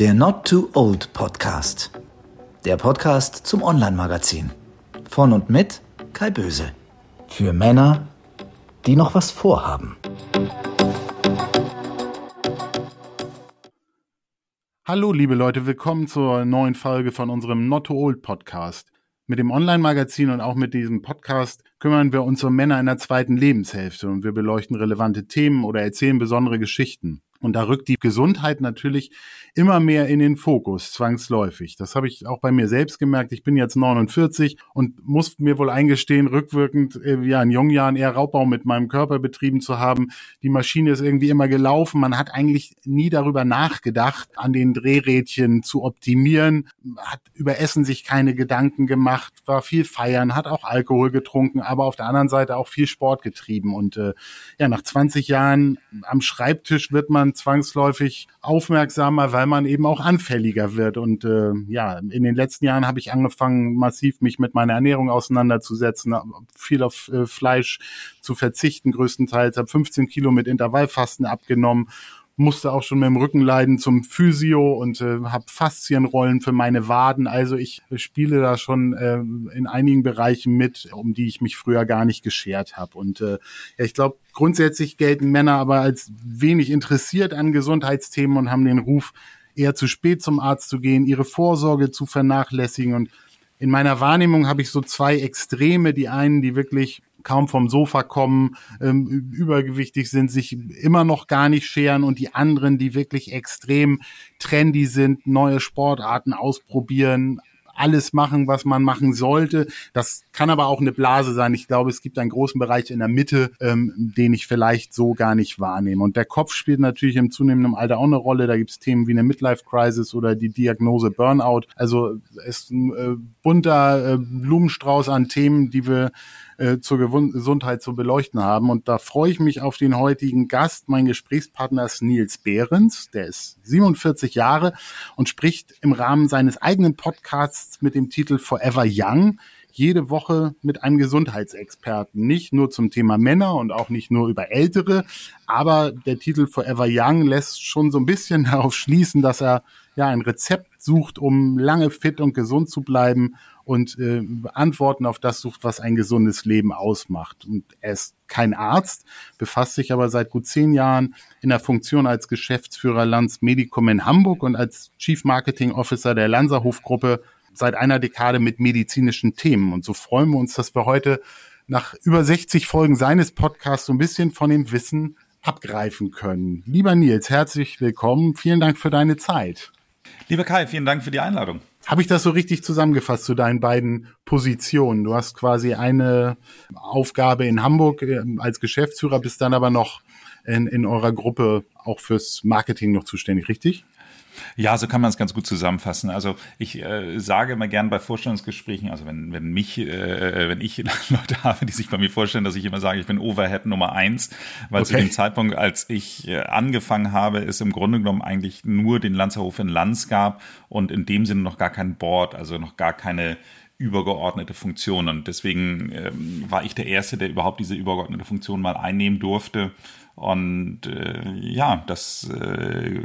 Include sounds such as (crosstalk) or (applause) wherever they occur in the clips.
Der Not Too Old Podcast. Der Podcast zum Online-Magazin. Von und mit Kai Böse. Für Männer, die noch was vorhaben. Hallo, liebe Leute, willkommen zur neuen Folge von unserem Not Too Old Podcast. Mit dem Online-Magazin und auch mit diesem Podcast kümmern wir uns um Männer in der zweiten Lebenshälfte und wir beleuchten relevante Themen oder erzählen besondere Geschichten. Und da rückt die Gesundheit natürlich immer mehr in den Fokus, zwangsläufig. Das habe ich auch bei mir selbst gemerkt. Ich bin jetzt 49 und muss mir wohl eingestehen, rückwirkend äh, ja in jungen Jahren eher Raubbau mit meinem Körper betrieben zu haben. Die Maschine ist irgendwie immer gelaufen. Man hat eigentlich nie darüber nachgedacht, an den Drehrädchen zu optimieren, hat über Essen sich keine Gedanken gemacht, war viel feiern, hat auch Alkohol getrunken, aber auf der anderen Seite auch viel Sport getrieben. Und äh, ja, nach 20 Jahren am Schreibtisch wird man zwangsläufig aufmerksamer, weil man eben auch anfälliger wird. Und äh, ja, in den letzten Jahren habe ich angefangen, massiv mich mit meiner Ernährung auseinanderzusetzen, viel auf äh, Fleisch zu verzichten, größtenteils, habe 15 Kilo mit Intervallfasten abgenommen musste auch schon mit dem Rückenleiden zum Physio und äh, habe Faszienrollen für meine Waden. Also ich spiele da schon äh, in einigen Bereichen mit, um die ich mich früher gar nicht geschert habe. Und äh, ja, ich glaube, grundsätzlich gelten Männer aber als wenig interessiert an Gesundheitsthemen und haben den Ruf, eher zu spät zum Arzt zu gehen, ihre Vorsorge zu vernachlässigen. Und in meiner Wahrnehmung habe ich so zwei Extreme. Die einen, die wirklich kaum vom Sofa kommen, ähm, übergewichtig sind, sich immer noch gar nicht scheren und die anderen, die wirklich extrem trendy sind, neue Sportarten ausprobieren, alles machen, was man machen sollte. Das kann aber auch eine Blase sein. Ich glaube, es gibt einen großen Bereich in der Mitte, ähm, den ich vielleicht so gar nicht wahrnehme. Und der Kopf spielt natürlich im zunehmenden Alter auch eine Rolle. Da gibt es Themen wie eine Midlife-Crisis oder die Diagnose Burnout. Also es ist ein äh, bunter äh, Blumenstrauß an Themen, die wir äh, zur Gesundheit zu beleuchten haben. Und da freue ich mich auf den heutigen Gast. Mein Gesprächspartner ist Nils Behrens. Der ist 47 Jahre und spricht im Rahmen seines eigenen Podcasts mit dem Titel Forever Young jede Woche mit einem Gesundheitsexperten. Nicht nur zum Thema Männer und auch nicht nur über Ältere, aber der Titel Forever Young lässt schon so ein bisschen (laughs) darauf schließen, dass er ja ein Rezept sucht, um lange fit und gesund zu bleiben und äh, Antworten auf das sucht, was ein gesundes Leben ausmacht. Und er ist kein Arzt, befasst sich aber seit gut zehn Jahren in der Funktion als Geschäftsführer Lanz Medicum in Hamburg und als Chief Marketing Officer der Lanzerhof Gruppe seit einer Dekade mit medizinischen Themen. Und so freuen wir uns, dass wir heute nach über 60 Folgen seines Podcasts so ein bisschen von dem Wissen abgreifen können. Lieber Nils, herzlich willkommen. Vielen Dank für deine Zeit. Lieber Kai, vielen Dank für die Einladung. Habe ich das so richtig zusammengefasst zu deinen beiden Positionen? Du hast quasi eine Aufgabe in Hamburg äh, als Geschäftsführer, bist dann aber noch in, in eurer Gruppe auch fürs Marketing noch zuständig, richtig? Ja, so kann man es ganz gut zusammenfassen. Also ich äh, sage immer gern bei Vorstellungsgesprächen, also wenn, wenn mich, äh, wenn ich (laughs) Leute habe, die sich bei mir vorstellen, dass ich immer sage, ich bin Overhead Nummer eins, weil okay. zu dem Zeitpunkt, als ich äh, angefangen habe, es im Grunde genommen eigentlich nur den Lanzerhof in Lanz gab und in dem Sinne noch gar kein Board, also noch gar keine übergeordnete Funktion. Und deswegen ähm, war ich der Erste, der überhaupt diese übergeordnete Funktion mal einnehmen durfte. Und äh, ja, das äh,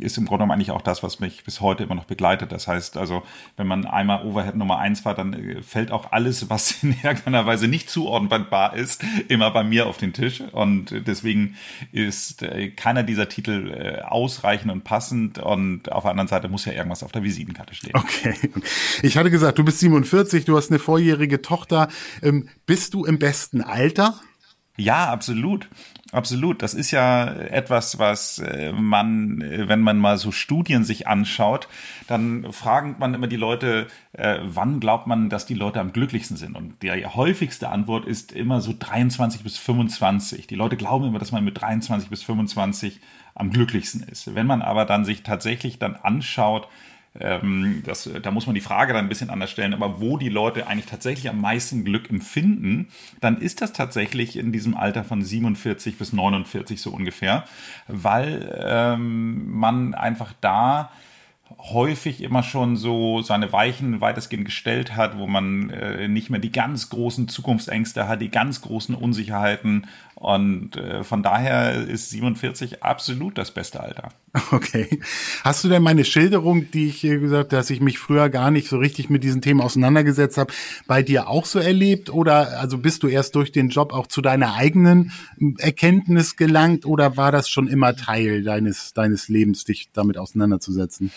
ist im Grunde genommen eigentlich auch das, was mich bis heute immer noch begleitet. Das heißt also, wenn man einmal Overhead Nummer eins war, dann äh, fällt auch alles, was (laughs) in irgendeiner Weise nicht zuordnbar ist, immer bei mir auf den Tisch. Und deswegen ist äh, keiner dieser Titel äh, ausreichend und passend. Und auf der anderen Seite muss ja irgendwas auf der Visitenkarte stehen. Okay. Ich hatte gesagt, du bist 47, du hast eine vorjährige Tochter. Ähm, bist du im besten Alter? Ja, absolut. Absolut. Das ist ja etwas, was äh, man, äh, wenn man mal so Studien sich anschaut, dann fragt man immer die Leute, äh, wann glaubt man, dass die Leute am glücklichsten sind? Und die häufigste Antwort ist immer so 23 bis 25. Die Leute glauben immer, dass man mit 23 bis 25 am glücklichsten ist. Wenn man aber dann sich tatsächlich dann anschaut, ähm, das, da muss man die Frage dann ein bisschen anders stellen, aber wo die Leute eigentlich tatsächlich am meisten Glück empfinden, dann ist das tatsächlich in diesem Alter von 47 bis 49 so ungefähr, weil ähm, man einfach da häufig immer schon so seine Weichen weitestgehend gestellt hat, wo man äh, nicht mehr die ganz großen Zukunftsängste hat, die ganz großen Unsicherheiten. Und äh, von daher ist 47 absolut das beste Alter. (laughs) Okay. Hast du denn meine Schilderung, die ich gesagt, dass ich mich früher gar nicht so richtig mit diesen Themen auseinandergesetzt habe, bei dir auch so erlebt? Oder also bist du erst durch den Job auch zu deiner eigenen Erkenntnis gelangt oder war das schon immer Teil deines, deines Lebens, dich damit auseinanderzusetzen?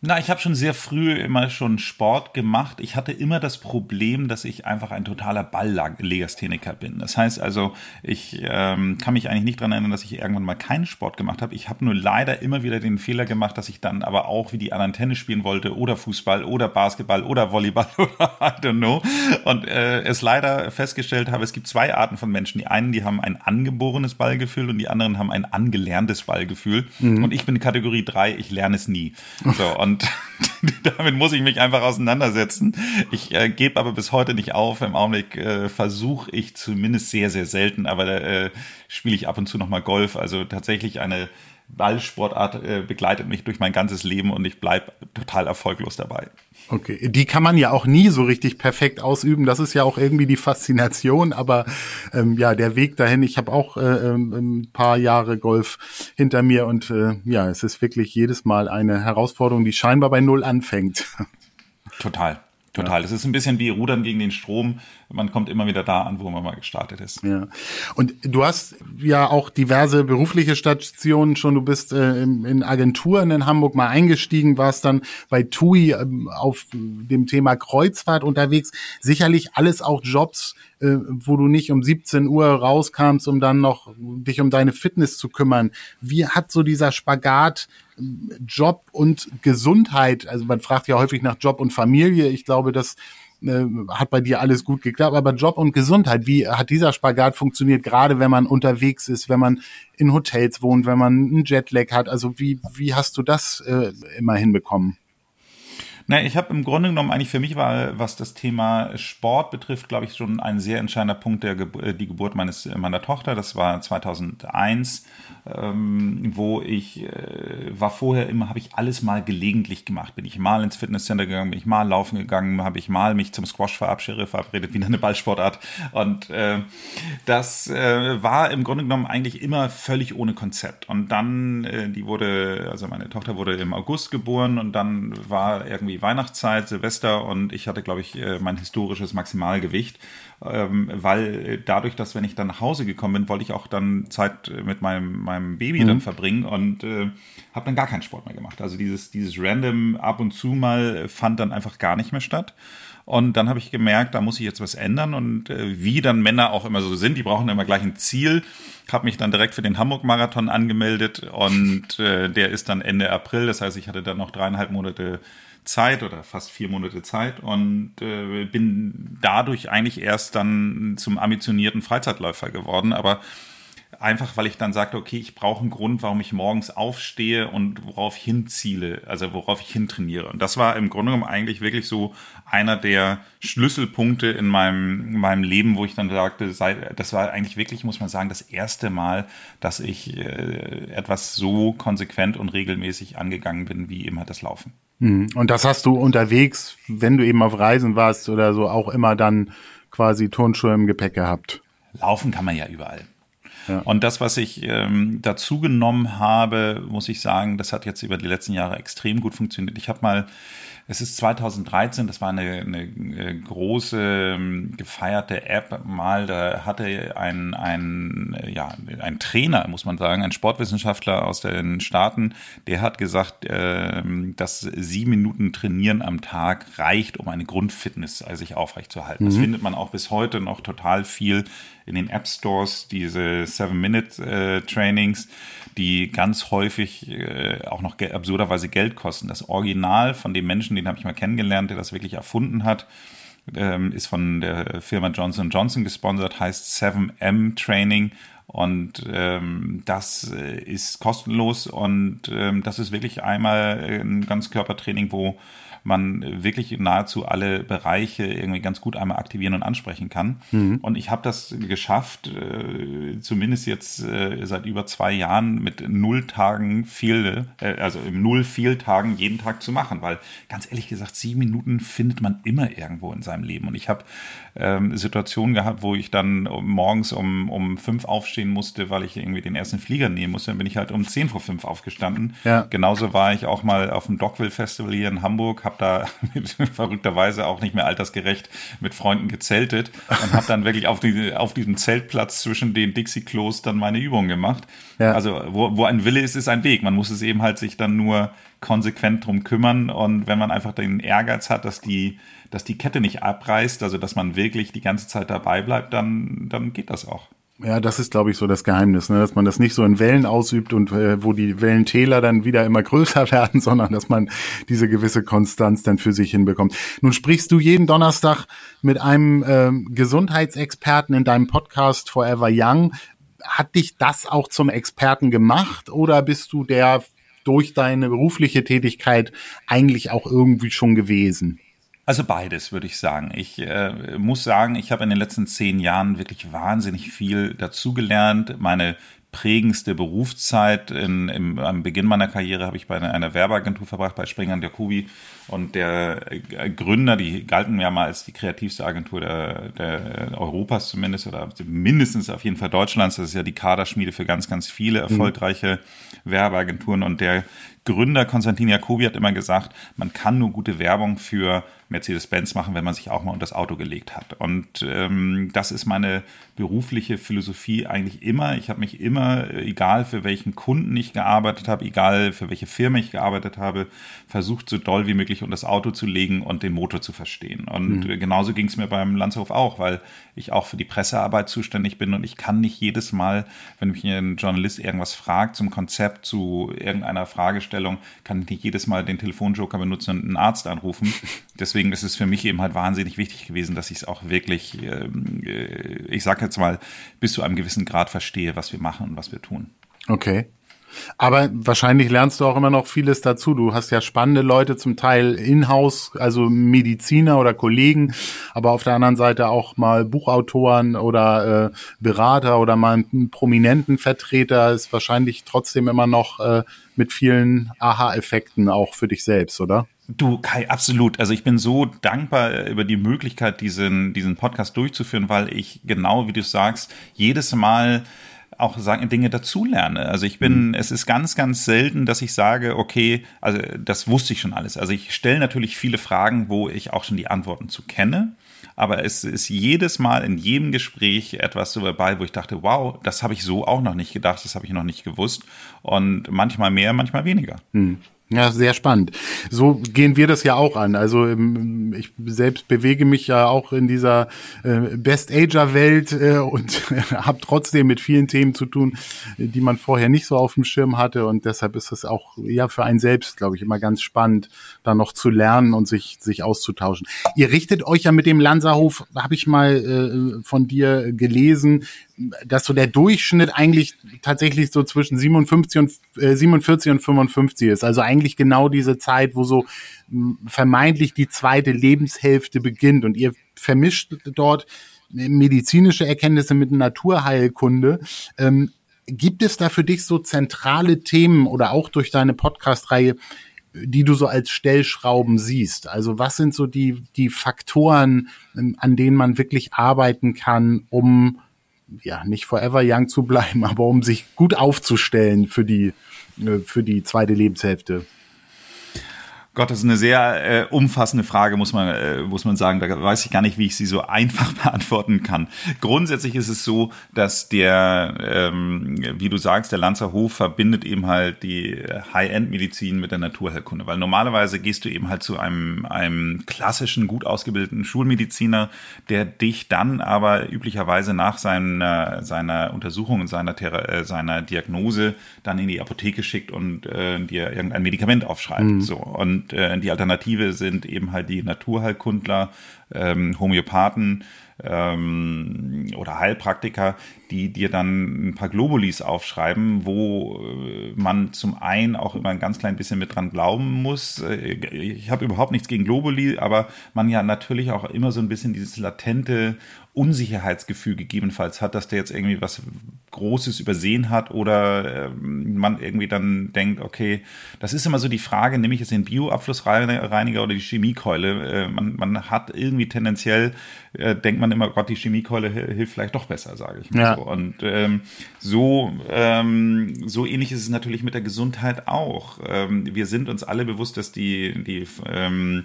Na, ich habe schon sehr früh immer schon Sport gemacht. Ich hatte immer das Problem, dass ich einfach ein totaler Balllegastheniker bin. Das heißt also, ich ähm, kann mich eigentlich nicht dran erinnern, dass ich irgendwann mal keinen Sport gemacht habe. Ich habe nur leider immer wieder den Fehler gemacht, dass ich dann aber auch wie die anderen Tennis spielen wollte oder Fußball oder Basketball oder Volleyball (laughs) oder I don't know. Und äh, es leider festgestellt habe, es gibt zwei Arten von Menschen. Die einen, die haben ein angeborenes Ballgefühl und die anderen haben ein angelerntes Ballgefühl. Mhm. Und ich bin Kategorie drei. ich lerne es nie. So, und (laughs) damit muss ich mich einfach auseinandersetzen. Ich äh, gebe aber bis heute nicht auf. Im Augenblick äh, versuche ich zumindest sehr, sehr selten, aber äh, spiele ich ab und zu nochmal Golf. Also tatsächlich eine Ballsportart äh, begleitet mich durch mein ganzes Leben und ich bleibe total erfolglos dabei. Okay, die kann man ja auch nie so richtig perfekt ausüben. Das ist ja auch irgendwie die Faszination. Aber ähm, ja, der Weg dahin. Ich habe auch äh, ähm, ein paar Jahre Golf hinter mir und äh, ja, es ist wirklich jedes Mal eine Herausforderung, die scheinbar bei Null anfängt. Total. Total. Das ist ein bisschen wie Rudern gegen den Strom. Man kommt immer wieder da an, wo man mal gestartet ist. Ja. Und du hast ja auch diverse berufliche Stationen schon. Du bist äh, in Agenturen in Hamburg mal eingestiegen, warst dann bei TUI äh, auf dem Thema Kreuzfahrt unterwegs. Sicherlich alles auch Jobs, äh, wo du nicht um 17 Uhr rauskamst, um dann noch dich um deine Fitness zu kümmern. Wie hat so dieser Spagat Job und Gesundheit, also man fragt ja häufig nach Job und Familie, ich glaube, das äh, hat bei dir alles gut geklappt, aber Job und Gesundheit, wie hat dieser Spagat funktioniert, gerade wenn man unterwegs ist, wenn man in Hotels wohnt, wenn man einen Jetlag hat, also wie, wie hast du das äh, immer hinbekommen? Na, ich habe im Grunde genommen eigentlich für mich war, was das Thema Sport betrifft, glaube ich, schon ein sehr entscheidender Punkt der Ge die Geburt meines meiner Tochter. Das war 2001 ähm, wo ich äh, war vorher immer, habe ich alles mal gelegentlich gemacht. Bin ich mal ins Fitnesscenter gegangen, bin ich mal laufen gegangen, habe ich mal mich zum Squash verabschiedet, verabredet, wieder eine Ballsportart. Und äh, das äh, war im Grunde genommen eigentlich immer völlig ohne Konzept. Und dann, äh, die wurde, also meine Tochter wurde im August geboren und dann war irgendwie Weihnachtszeit, Silvester und ich hatte, glaube ich, äh, mein historisches Maximalgewicht ähm, weil dadurch, dass wenn ich dann nach Hause gekommen bin, wollte ich auch dann Zeit mit meinem, meinem Baby mhm. dann verbringen und äh, habe dann gar keinen Sport mehr gemacht. Also dieses, dieses random ab und zu mal fand dann einfach gar nicht mehr statt. Und dann habe ich gemerkt, da muss ich jetzt was ändern. Und äh, wie dann Männer auch immer so sind, die brauchen immer gleich ein Ziel. Habe mich dann direkt für den Hamburg-Marathon angemeldet und äh, der ist dann Ende April. Das heißt, ich hatte dann noch dreieinhalb Monate Zeit oder fast vier Monate Zeit und äh, bin dadurch eigentlich erst dann zum ambitionierten Freizeitläufer geworden. Aber einfach, weil ich dann sagte, okay, ich brauche einen Grund, warum ich morgens aufstehe und worauf ich hinziele, also worauf ich hintrainiere. Und das war im Grunde genommen eigentlich wirklich so einer der Schlüsselpunkte in meinem, meinem Leben, wo ich dann sagte, das war eigentlich wirklich, muss man sagen, das erste Mal, dass ich äh, etwas so konsequent und regelmäßig angegangen bin, wie immer das Laufen. Mhm. Und das hast du unterwegs, wenn du eben auf Reisen warst oder so, auch immer dann quasi Turnschuhe im Gepäck gehabt. Laufen kann man ja überall. Ja. Und das, was ich ähm, dazu genommen habe, muss ich sagen, das hat jetzt über die letzten Jahre extrem gut funktioniert. Ich habe mal es ist 2013, das war eine, eine äh, große ähm, gefeierte App mal, da hatte ein, ein, ja, ein Trainer, muss man sagen, ein Sportwissenschaftler aus den Staaten, der hat gesagt, äh, dass sieben Minuten Trainieren am Tag reicht, um eine Grundfitness also sich aufrechtzuerhalten. Mhm. Das findet man auch bis heute noch total viel in den App Stores, diese Seven-Minute-Trainings. Äh, die ganz häufig äh, auch noch absurderweise Geld kosten. Das Original von dem Menschen, den habe ich mal kennengelernt, der das wirklich erfunden hat, ähm, ist von der Firma Johnson Johnson gesponsert, heißt 7M Training Und ähm, das äh, ist kostenlos und ähm, das ist wirklich einmal ein Ganzkörpertraining, wo man wirklich nahezu alle Bereiche irgendwie ganz gut einmal aktivieren und ansprechen kann. Mhm. Und ich habe das geschafft, äh, zumindest jetzt äh, seit über zwei Jahren mit null Tagen Fehl, äh, also im null Fehltagen jeden Tag zu machen, weil ganz ehrlich gesagt, sieben Minuten findet man immer irgendwo in seinem Leben. Und ich habe ähm, Situationen gehabt, wo ich dann morgens um, um fünf aufstehen musste, weil ich irgendwie den ersten Flieger nehmen musste. Dann bin ich halt um zehn vor fünf aufgestanden. Ja. Genauso war ich auch mal auf dem Dockville Festival hier in Hamburg, habe da mit, (laughs) verrückterweise auch nicht mehr altersgerecht mit Freunden gezeltet und habe dann wirklich auf, die, auf diesem Zeltplatz zwischen den Dixie-Klos dann meine Übungen gemacht. Ja. Also wo, wo ein Wille ist, ist ein Weg. Man muss es eben halt sich dann nur konsequent drum kümmern und wenn man einfach den Ehrgeiz hat, dass die dass die Kette nicht abreißt, also dass man wirklich die ganze Zeit dabei bleibt, dann, dann geht das auch. Ja, das ist, glaube ich, so das Geheimnis, ne? dass man das nicht so in Wellen ausübt und äh, wo die Wellentäler dann wieder immer größer (laughs) werden, sondern dass man diese gewisse Konstanz dann für sich hinbekommt. Nun sprichst du jeden Donnerstag mit einem äh, Gesundheitsexperten in deinem Podcast Forever Young. Hat dich das auch zum Experten gemacht oder bist du der durch deine berufliche Tätigkeit eigentlich auch irgendwie schon gewesen? Also beides, würde ich sagen. Ich äh, muss sagen, ich habe in den letzten zehn Jahren wirklich wahnsinnig viel dazugelernt. Meine prägendste Berufszeit. In, im, am Beginn meiner Karriere habe ich bei einer, Werbeagentur verbracht, bei Springer und Jacobi. Und der äh, Gründer, die galten ja mal als die kreativste Agentur der, der Europas zumindest oder mindestens auf jeden Fall Deutschlands. Das ist ja die Kaderschmiede für ganz, ganz viele mhm. erfolgreiche mhm. Werbeagenturen. Und der Gründer Konstantin Jacobi hat immer gesagt, man kann nur gute Werbung für Mercedes-Benz machen, wenn man sich auch mal unter das Auto gelegt hat. Und ähm, das ist meine berufliche Philosophie eigentlich immer. Ich habe mich immer, egal für welchen Kunden ich gearbeitet habe, egal für welche Firma ich gearbeitet habe, versucht so doll wie möglich unter das Auto zu legen und den Motor zu verstehen. Und mhm. genauso ging es mir beim Landshof auch, weil ich auch für die Pressearbeit zuständig bin und ich kann nicht jedes Mal, wenn mich ein Journalist irgendwas fragt zum Konzept, zu irgendeiner Fragestellung, kann ich nicht jedes Mal den Telefonjoker benutzen und einen Arzt anrufen. (laughs) Deswegen ist es für mich eben halt wahnsinnig wichtig gewesen, dass ich es auch wirklich, ähm, äh, ich sage jetzt mal, bis zu einem gewissen Grad verstehe, was wir machen und was wir tun. Okay. Aber wahrscheinlich lernst du auch immer noch vieles dazu. Du hast ja spannende Leute zum Teil in-house, also Mediziner oder Kollegen, aber auf der anderen Seite auch mal Buchautoren oder äh, Berater oder mal einen prominenten Vertreter ist wahrscheinlich trotzdem immer noch äh, mit vielen Aha-Effekten auch für dich selbst, oder? Du, Kai, absolut. Also ich bin so dankbar über die Möglichkeit, diesen, diesen Podcast durchzuführen, weil ich genau, wie du sagst, jedes Mal auch sagen, Dinge dazulerne. Also ich bin, mhm. es ist ganz, ganz selten, dass ich sage, okay, also das wusste ich schon alles. Also ich stelle natürlich viele Fragen, wo ich auch schon die Antworten zu kenne. Aber es ist jedes Mal in jedem Gespräch etwas so dabei, wo ich dachte, wow, das habe ich so auch noch nicht gedacht, das habe ich noch nicht gewusst. Und manchmal mehr, manchmal weniger. Mhm. Ja, sehr spannend. So gehen wir das ja auch an. Also ähm, ich selbst bewege mich ja auch in dieser äh, Best-Ager-Welt äh, und (laughs) habe trotzdem mit vielen Themen zu tun, die man vorher nicht so auf dem Schirm hatte. Und deshalb ist es auch ja für einen selbst, glaube ich, immer ganz spannend, da noch zu lernen und sich, sich auszutauschen. Ihr richtet euch ja mit dem Lanzerhof, habe ich mal äh, von dir gelesen, dass so der Durchschnitt eigentlich tatsächlich so zwischen 57 und äh, 47 und 55 ist. Also eigentlich genau diese Zeit, wo so vermeintlich die zweite Lebenshälfte beginnt und ihr vermischt dort medizinische Erkenntnisse mit Naturheilkunde. Ähm, gibt es da für dich so zentrale Themen oder auch durch deine Podcast-Reihe, die du so als Stellschrauben siehst? Also was sind so die, die Faktoren, ähm, an denen man wirklich arbeiten kann, um ja, nicht forever young zu bleiben, (laughs) aber um sich gut aufzustellen für die, äh, für die zweite Lebenshälfte. Gott, das ist eine sehr äh, umfassende Frage, muss man, äh, muss man sagen. Da weiß ich gar nicht, wie ich sie so einfach (laughs) beantworten kann. Grundsätzlich ist es so, dass der, ähm, wie du sagst, der Lanzer Hof verbindet eben halt die High-End-Medizin mit der Naturheilkunde. Weil normalerweise gehst du eben halt zu einem, einem klassischen, gut ausgebildeten Schulmediziner, der dich dann aber üblicherweise nach seiner, seiner Untersuchung und seiner, äh, seiner Diagnose dann in die Apotheke schickt und äh, dir irgendein Medikament aufschreibt. Mhm. So. Und Äh, die Alternative sind eben halt die Naturheilkundler, ähm, Homöopathen, ähm, oder Heilpraktiker, die dir dann ein paar Globulis aufschreiben, wo äh, man zum einen auch immer ein ganz klein bisschen mit dran glauben muss. Äh, ich habe überhaupt nichts gegen Globuli, aber man ja natürlich auch immer so ein bisschen dieses latente Unsicherheitsgefühl gegebenenfalls hat, dass der jetzt irgendwie was Großes übersehen hat oder äh, man irgendwie dann denkt, okay, das ist immer so die Frage, nehme ich jetzt den Bioabflussreiniger oder die Chemiekeule? Äh, man, man hat irgendwie tendenziell, äh, denkt man immer, Gott, die Chemiekeule hilft vielleicht doch besser, sage ich mal ja. so. Und ähm, so, ähm, so ähnlich ist es natürlich mit der Gesundheit auch. Ähm, wir sind uns alle bewusst, dass die, die ähm,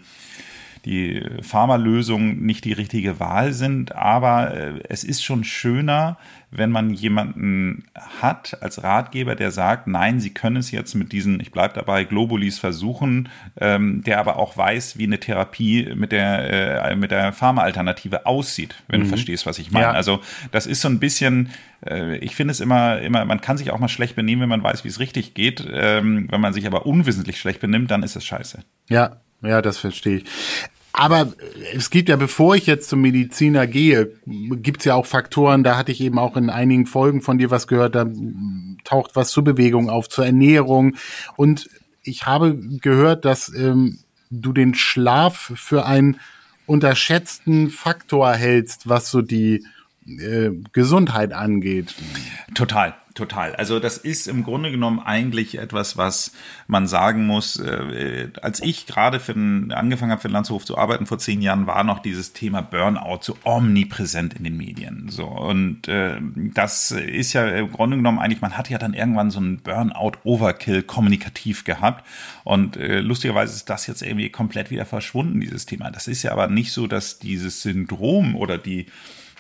die Pharmalösungen nicht die richtige Wahl sind, aber äh, es ist schon schöner, wenn man jemanden hat als Ratgeber, der sagt, nein, Sie können es jetzt mit diesen, ich bleibe dabei, Globulis versuchen, ähm, der aber auch weiß, wie eine Therapie mit der, äh, mit der Pharmaalternative aussieht, wenn mhm. du verstehst, was ich meine. Ja. Also das ist so ein bisschen, äh, ich finde es immer, immer, man kann sich auch mal schlecht benehmen, wenn man weiß, wie es richtig geht. Ähm, wenn man sich aber unwissentlich schlecht benimmt, dann ist es scheiße. Ja, ja, das verstehe ich. Aber es gibt ja, bevor ich jetzt zum Mediziner gehe, gibt's ja auch Faktoren, da hatte ich eben auch in einigen Folgen von dir was gehört, da taucht was zur Bewegung auf, zur Ernährung. Und ich habe gehört, dass ähm, du den Schlaf für einen unterschätzten Faktor hältst, was so die äh, Gesundheit angeht. Total. Total. Also das ist im Grunde genommen eigentlich etwas, was man sagen muss. Äh, als ich gerade für den, angefangen habe, für den Landshof zu arbeiten vor zehn Jahren, war noch dieses Thema Burnout so omnipräsent in den Medien. So und äh, das ist ja im Grunde genommen eigentlich, man hat ja dann irgendwann so einen Burnout-Overkill kommunikativ gehabt und äh, lustigerweise ist das jetzt irgendwie komplett wieder verschwunden, dieses Thema. Das ist ja aber nicht so, dass dieses Syndrom oder die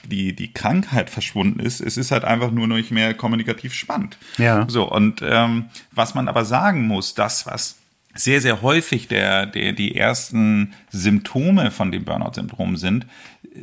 die, die Krankheit verschwunden ist. Es ist halt einfach nur nicht mehr kommunikativ spannend. Ja. So, und ähm, was man aber sagen muss, das, was sehr, sehr häufig der, der, die ersten Symptome von dem Burnout-Syndrom sind,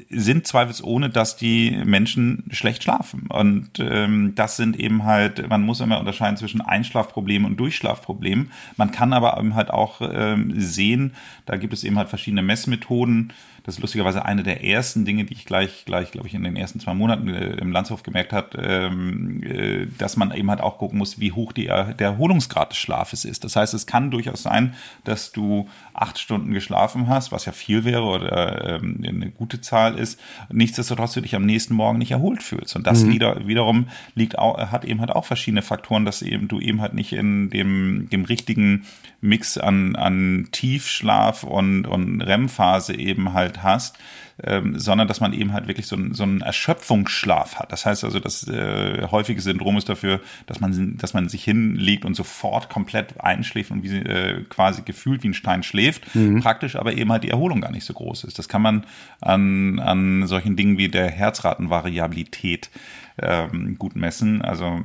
sind zweifelsohne, dass die Menschen schlecht schlafen. Und ähm, das sind eben halt, man muss immer unterscheiden zwischen Einschlafproblemen und Durchschlafproblemen. Man kann aber eben halt auch ähm, sehen, da gibt es eben halt verschiedene Messmethoden, das ist lustigerweise eine der ersten Dinge, die ich gleich, gleich, glaube ich, in den ersten zwei Monaten äh, im Landshof gemerkt hat, ähm, äh, dass man eben halt auch gucken muss, wie hoch die, der Erholungsgrad des Schlafes ist. Das heißt, es kann durchaus sein, dass du acht Stunden geschlafen hast, was ja viel wäre oder ähm, eine gute Zahl ist. Nichtsdestotrotz du dich am nächsten Morgen nicht erholt fühlst. Und das mhm. wieder, wiederum liegt auch, hat eben halt auch verschiedene Faktoren, dass eben du eben halt nicht in dem, dem richtigen Mix an, an Tiefschlaf und, und REM-Phase eben halt hast, ähm, sondern dass man eben halt wirklich so, ein, so einen Erschöpfungsschlaf hat. Das heißt also, das äh, häufige Syndrom ist dafür, dass man, dass man sich hinlegt und sofort komplett einschläft und wie äh, quasi gefühlt wie ein Stein schläft, mhm. praktisch aber eben halt die Erholung gar nicht so groß ist. Das kann man an, an solchen Dingen wie der Herzratenvariabilität ähm, gut messen. Also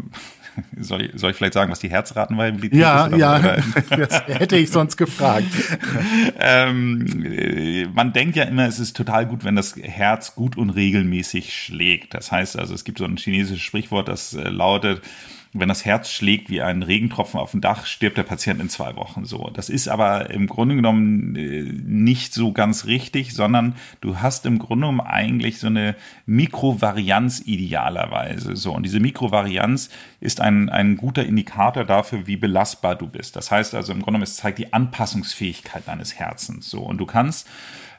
(laughs) soll ich, soll ich vielleicht sagen, was die Herzratenvariabilität ja, ist? Ja, ja, (laughs) das hätte ich sonst gefragt. (laughs) ähm, man denkt ja immer, es ist total gut, wenn das Herz gut und regelmäßig schlägt. Das heißt also, es gibt so ein chinesisches Sprichwort, das äh, lautet, wenn das Herz schlägt wie ein Regentropfen auf dem Dach, stirbt der Patient in zwei Wochen so. Das ist aber im Grunde genommen äh, nicht so ganz richtig, sondern du hast im Grunde genommen eigentlich so eine Mikrovarianz idealerweise so. Und diese Mikrovarianz ist ein, ein guter Indikator dafür, wie belastbar du bist. Das heißt also im Grunde genommen, es zeigt die Anpassungsfähigkeit deines Herzens so. Und du kannst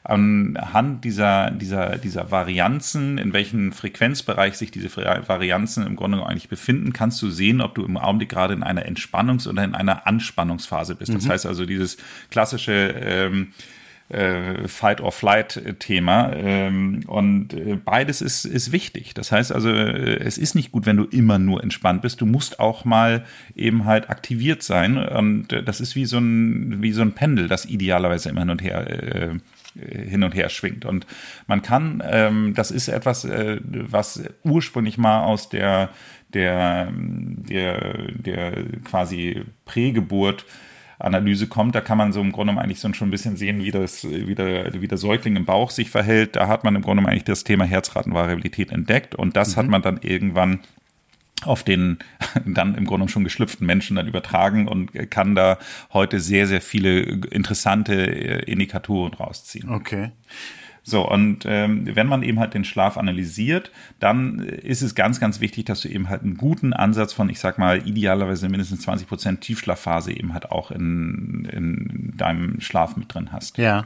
anhand dieser, dieser, dieser Varianzen, in welchem Frequenzbereich sich diese Varianzen im Grunde eigentlich befinden, kannst du sehen, ob du im Augenblick gerade in einer Entspannungs- oder in einer Anspannungsphase bist. Mhm. Das heißt also, dieses klassische ähm, äh, Fight-or-Flight-Thema. Ähm, und äh, beides ist, ist wichtig. Das heißt also, äh, es ist nicht gut, wenn du immer nur entspannt bist. Du musst auch mal eben halt aktiviert sein. Und äh, das ist wie so ein, wie so ein Pendel, das idealerweise immer hin und her äh, hin und her schwingt. Und man kann, ähm, das ist etwas, äh, was ursprünglich mal aus der, der, der, der quasi Prägeburt Analyse kommt, da kann man so im Grunde eigentlich so schon ein bisschen sehen, wie das, wie der, wie der Säugling im Bauch sich verhält. Da hat man im Grunde eigentlich das Thema Herzratenvariabilität entdeckt und das mhm. hat man dann irgendwann auf den (laughs) dann im Grunde schon geschlüpften Menschen dann übertragen und kann da heute sehr, sehr viele interessante äh, Indikatoren rausziehen. Okay. So, und ähm, wenn man eben halt den Schlaf analysiert, dann ist es ganz, ganz wichtig, dass du eben halt einen guten Ansatz von, ich sag mal, idealerweise mindestens 20 Prozent Tiefschlafphase eben halt auch in, in deinem Schlaf mit drin hast. Ja.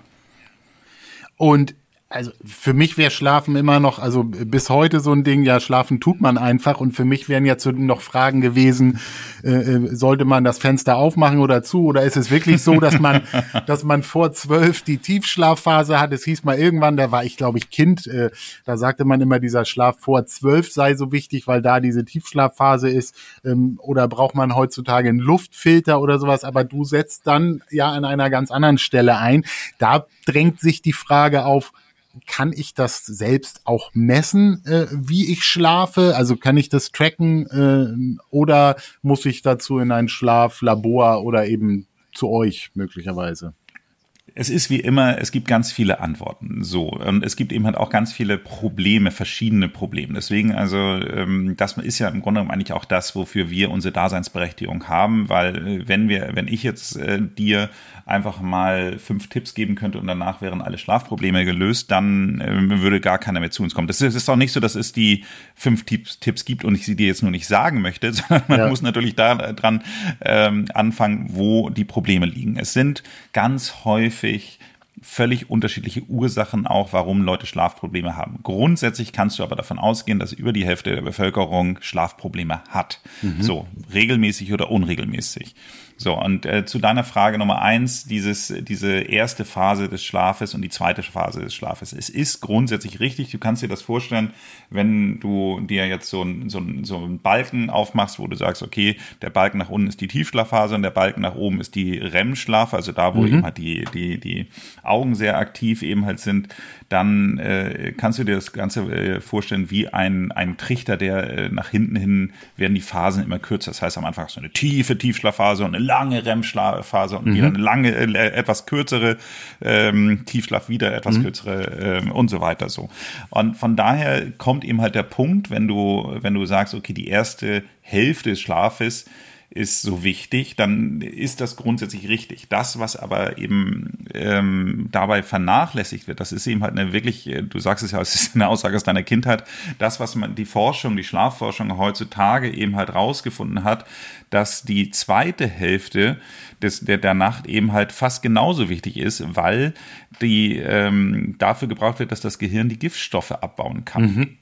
Und also für mich wäre Schlafen immer noch, also bis heute so ein Ding, ja, schlafen tut man einfach. Und für mich wären jetzt noch Fragen gewesen, äh, äh, sollte man das Fenster aufmachen oder zu? Oder ist es wirklich so, dass man, (laughs) dass man vor zwölf die Tiefschlafphase hat? Es hieß mal irgendwann, da war ich, glaube ich, Kind, äh, da sagte man immer, dieser Schlaf vor zwölf sei so wichtig, weil da diese Tiefschlafphase ist. Ähm, oder braucht man heutzutage einen Luftfilter oder sowas? Aber du setzt dann ja an einer ganz anderen Stelle ein. Da drängt sich die Frage auf, kann ich das selbst auch messen, äh, wie ich schlafe? Also kann ich das tracken äh, oder muss ich dazu in ein Schlaflabor oder eben zu euch möglicherweise? Es ist wie immer, es gibt ganz viele Antworten. So, und es gibt eben halt auch ganz viele Probleme, verschiedene Probleme. Deswegen, also, ähm, das ist ja im Grunde genommen eigentlich auch das, wofür wir unsere Daseinsberechtigung haben, weil äh, wenn wir, wenn ich jetzt äh, dir einfach mal fünf Tipps geben könnte und danach wären alle Schlafprobleme gelöst, dann äh, würde gar keiner mehr zu uns kommen. Das ist, ist auch nicht so, dass es die fünf Tipps, Tipps gibt und ich sie dir jetzt nur nicht sagen möchte, (laughs) sondern man ja. muss natürlich daran ähm, anfangen, wo die Probleme liegen. Es sind ganz häufig völlig unterschiedliche Ursachen auch, warum Leute Schlafprobleme haben. Grundsätzlich kannst du aber davon ausgehen, dass über die Hälfte der Bevölkerung Schlafprobleme hat. Mhm. So, regelmäßig oder unregelmäßig. So, und äh, zu deiner Frage Nummer eins, dieses, diese erste Phase des Schlafes und die zweite Phase des Schlafes. Es ist grundsätzlich richtig, du kannst dir das vorstellen, wenn du dir jetzt so ein, so ein, so ein Balken aufmachst, wo du sagst, okay, der Balken nach unten ist die Tiefschlafphase und der Balken nach oben ist die REM-Schlaf, also da, wo mhm. eben halt die, die, die Augen sehr aktiv eben halt sind, dann äh, kannst du dir das Ganze äh, vorstellen wie ein, ein Trichter, der äh, nach hinten hin werden die Phasen immer kürzer. Das heißt am Anfang so eine tiefe Tiefschlafphase und eine lange REM-Schlafphase und mhm. wieder eine lange, äh, etwas kürzere ähm, Tiefschlaf, wieder etwas mhm. kürzere ähm, und so weiter so. Und von daher kommt eben halt der Punkt, wenn du, wenn du sagst, okay, die erste Hälfte des Schlafes ist so wichtig, dann ist das grundsätzlich richtig. Das, was aber eben ähm, dabei vernachlässigt wird, das ist eben halt eine wirklich, du sagst es ja, es ist eine Aussage aus deiner Kindheit, das, was man die Forschung, die Schlafforschung heutzutage eben halt rausgefunden hat, dass die zweite Hälfte des, der, der Nacht eben halt fast genauso wichtig ist, weil die ähm, dafür gebraucht wird, dass das Gehirn die Giftstoffe abbauen kann. Mhm.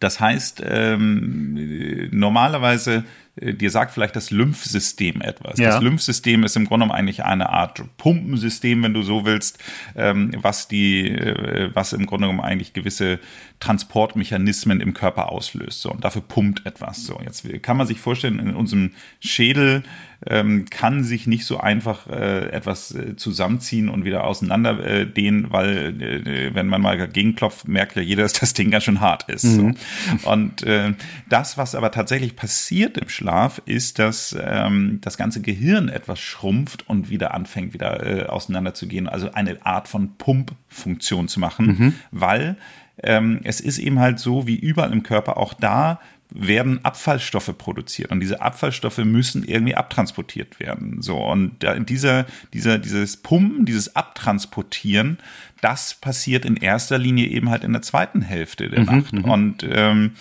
Das heißt, ähm, normalerweise äh, dir sagt vielleicht das Lymphsystem etwas. Ja. Das Lymphsystem ist im Grunde genommen eigentlich eine Art Pumpensystem, wenn du so willst, ähm, was die, äh, was im Grunde genommen eigentlich gewisse Transportmechanismen im Körper auslöst. So, und dafür pumpt etwas. So, jetzt kann man sich vorstellen, in unserem Schädel ähm, kann sich nicht so einfach äh, etwas äh, zusammenziehen und wieder auseinander äh, dehnen, weil äh, wenn man mal gegenklopft, merkt ja jeder, (laughs) dass das Ding ganz schön hart ist. Mhm. So. Und äh, das, was aber tatsächlich passiert im Schlaf, ist, dass ähm, das ganze Gehirn etwas schrumpft und wieder anfängt, wieder äh, auseinander zu gehen. Also eine Art von Pumpfunktion zu machen, mhm. weil ähm, es ist eben halt so, wie überall im Körper, auch da werden Abfallstoffe produziert und diese Abfallstoffe müssen irgendwie abtransportiert werden. So und dieser, dieser, dieses Pumpen, dieses Abtransportieren, das passiert in erster Linie eben halt in der zweiten Hälfte der mhm, Nacht mhm. und ähm,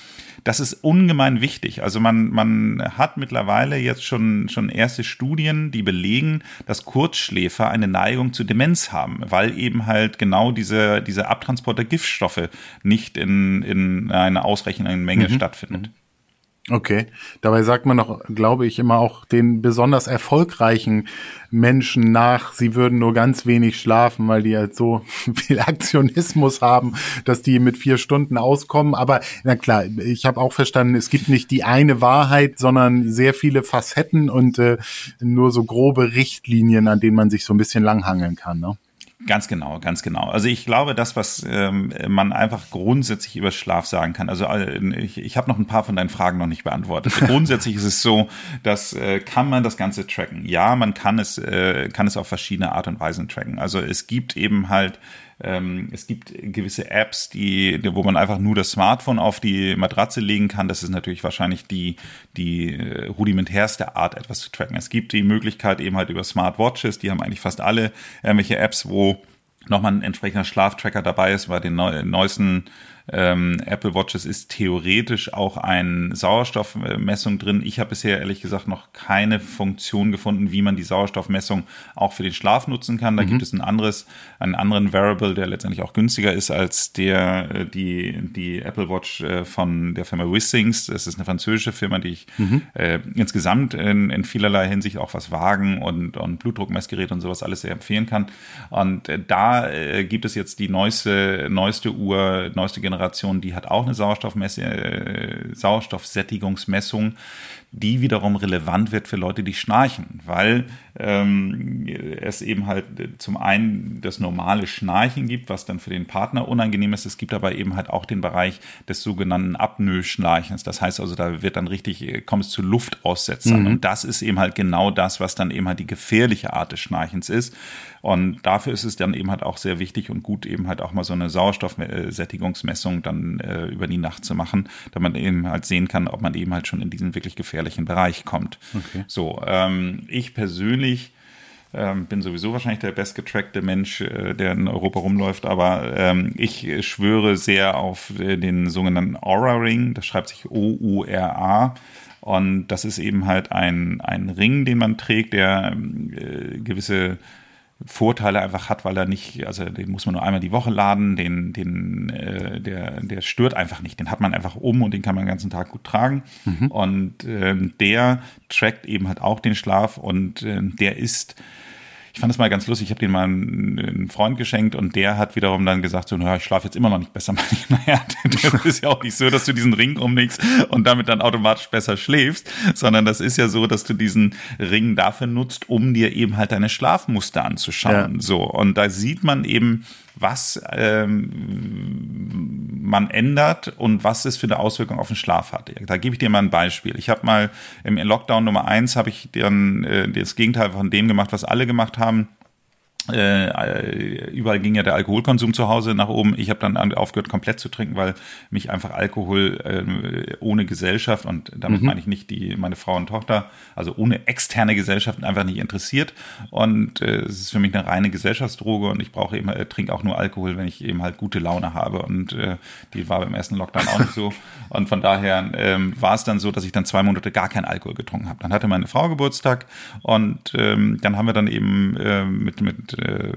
das ist ungemein wichtig. Also man, man hat mittlerweile jetzt schon, schon erste Studien, die belegen, dass Kurzschläfer eine Neigung zu Demenz haben, weil eben halt genau diese, diese Abtransport der Giftstoffe nicht in, in einer ausreichenden Menge mhm. stattfindet. Okay, dabei sagt man noch, glaube ich, immer auch den besonders erfolgreichen Menschen nach, sie würden nur ganz wenig schlafen, weil die halt so (laughs) viel Aktionismus haben, dass die mit vier Stunden auskommen. Aber na klar, ich habe auch verstanden, es gibt nicht die eine Wahrheit, sondern sehr viele Facetten und äh, nur so grobe Richtlinien, an denen man sich so ein bisschen langhangeln kann. Ne? Ganz genau, ganz genau. Also ich glaube, das, was ähm, man einfach grundsätzlich über Schlaf sagen kann, also äh, ich, ich habe noch ein paar von deinen Fragen noch nicht beantwortet. (laughs) grundsätzlich ist es so, dass äh, kann man das Ganze tracken. Ja, man kann es, äh, kann es auf verschiedene Art und Weisen tracken. Also es gibt eben halt Ähm, es gibt gewisse Apps, die, wo man einfach nur das Smartphone auf die Matratze legen kann. Das ist natürlich wahrscheinlich die, die äh, rudimentärste Art, etwas zu tracken. Es gibt die Möglichkeit eben halt über Smartwatches, die haben eigentlich fast alle irgendwelche Apps, wo nochmal ein entsprechender Schlaftracker dabei ist. Bei den neuesten ähm, Apple Watches ist theoretisch auch eine Sauerstoffmessung drin. Ich habe bisher ehrlich gesagt noch keine Funktion gefunden, wie man die Sauerstoffmessung auch für den Schlaf nutzen kann. Da mhm. gibt es ein anderes, einen anderen Variable, der letztendlich auch günstiger ist als der äh, die die Apple Watch äh, von der Firma Wissings. Das ist eine französische Firma, die ich mhm. äh, insgesamt in, in vielerlei Hinsicht auch was Wagen und und Blutdruckmessgerät und sowas alles sehr empfehlen kann. Und äh, da äh, gibt es jetzt die neueste neueste Uhr, neueste Generation Generation, die hat auch eine Sauerstoffmesse, äh, Sauerstoffsättigungsmessung die wiederum relevant wird für Leute, die schnarchen, weil ähm, es eben halt zum einen das normale Schnarchen gibt, was dann für den Partner unangenehm ist. Es gibt aber eben halt auch den Bereich des sogenannten Apnoe-Schnarchens. Das heißt also, da wird dann richtig, kommt es zu Luftaussetzern. Mhm. Und das ist eben halt genau das, was dann eben halt die gefährliche Art des Schnarchens ist. Und dafür ist es dann eben halt auch sehr wichtig und gut, eben halt auch mal so eine Sauerstoffsättigungsmessung dann äh, über die Nacht zu machen, damit man eben halt sehen kann, ob man eben halt schon in diesen wirklich gefährlichen gefährlichen Bereich kommt. Okay. So, ähm, ich persönlich ähm, bin sowieso wahrscheinlich der bestgetrackte Mensch, äh, der in Europa rumläuft, aber ähm, ich schwöre sehr auf äh, den sogenannten Aura Ring. Das schreibt sich O-U-R-A. Und das ist eben halt ein, ein Ring, den man trägt, der äh, gewisse Vorteile einfach hat, weil er nicht, also den muss man nur einmal die Woche laden, den, den, äh, der, der stört einfach nicht. Den hat man einfach um und den kann man den ganzen Tag gut tragen. Mhm. Und ähm, der trackt eben halt auch den Schlaf und äh, der ist ich fand das mal ganz lustig. Ich habe den mal einen, Freund geschenkt und der hat wiederum dann gesagt, so, naja, ich schlafe jetzt immer noch nicht besser. (laughs) naja, das (laughs) ist ja auch nicht so, dass du diesen Ring umlegst und damit dann automatisch besser schläfst, sondern das ist ja so, dass du diesen Ring dafür nutzt, um dir eben halt deine Schlafmuster anzuschauen. Ja. So. Und da sieht man eben, was ähm, man ändert und was es für eine Auswirkung auf den Schlaf hat. Da gebe ich dir mal ein Beispiel. Ich habe mal im Lockdown Nummer eins habe ich dann äh, das Gegenteil von dem gemacht, was alle gemacht haben äh, überall ging ja der Alkoholkonsum zu Hause nach oben. Ich habe dann aufgehört, komplett zu trinken, weil mich einfach Alkohol äh, ohne Gesellschaft und damit mhm. meine ich nicht die meine Frau und Tochter, also ohne externe Gesellschaft einfach nicht interessiert. Und äh, es ist für mich eine reine Gesellschaftsdroge und ich brauche eben, äh, trinke auch nur Alkohol, wenn ich eben halt gute Laune habe. Und äh, die war beim ersten Lockdown auch nicht so. (laughs) Und von daher ähm, war es dann so, dass ich dann zwei Monate gar keinen Alkohol getrunken habe. Dann hatte meine Frau Geburtstag und ähm, dann haben wir dann eben äh, mit mit äh,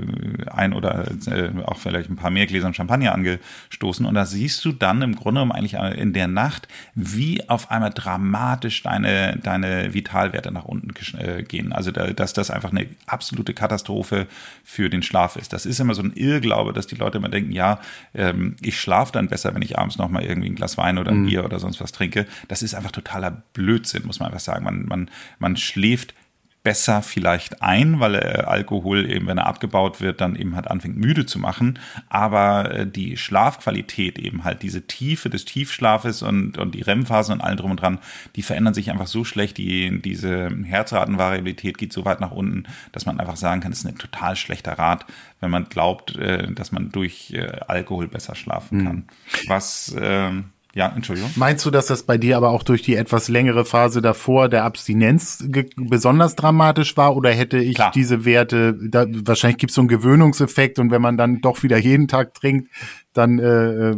ein oder äh, auch vielleicht ein paar mehr Gläsern Champagner angestoßen. Und da siehst du dann im Grunde genommen eigentlich in der Nacht, wie auf einmal dramatisch deine, deine Vitalwerte nach unten äh, gehen. Also da, dass das einfach eine absolute Katastrophe für den Schlaf ist. Das ist immer so ein Irrglaube, dass die Leute immer denken, ja, ähm, ich schlafe dann besser, wenn ich abends noch mal irgendwie ein Glas Wein oder ein mhm. Bier oder sonst was trinke. Das ist einfach totaler Blödsinn, muss man einfach sagen. Man, man, man schläft besser vielleicht ein, weil äh, Alkohol eben, wenn er abgebaut wird, dann eben halt anfängt müde zu machen. Aber äh, die Schlafqualität eben halt, diese Tiefe des Tiefschlafes und, und die REM-Phasen und allem drum und dran, die verändern sich einfach so schlecht. Die, diese Herzratenvariabilität geht so weit nach unten, dass man einfach sagen kann, es ist ein total schlechter Rat, wenn man glaubt, äh, dass man durch äh, Alkohol besser schlafen kann. Mhm. Was ähm, ja, Entschuldigung. Meinst du, dass das bei dir aber auch durch die etwas längere Phase davor der Abstinenz besonders dramatisch war oder hätte ich Klar. diese Werte, da, wahrscheinlich gibt es so einen Gewöhnungseffekt und wenn man dann doch wieder jeden Tag trinkt, dann äh, äh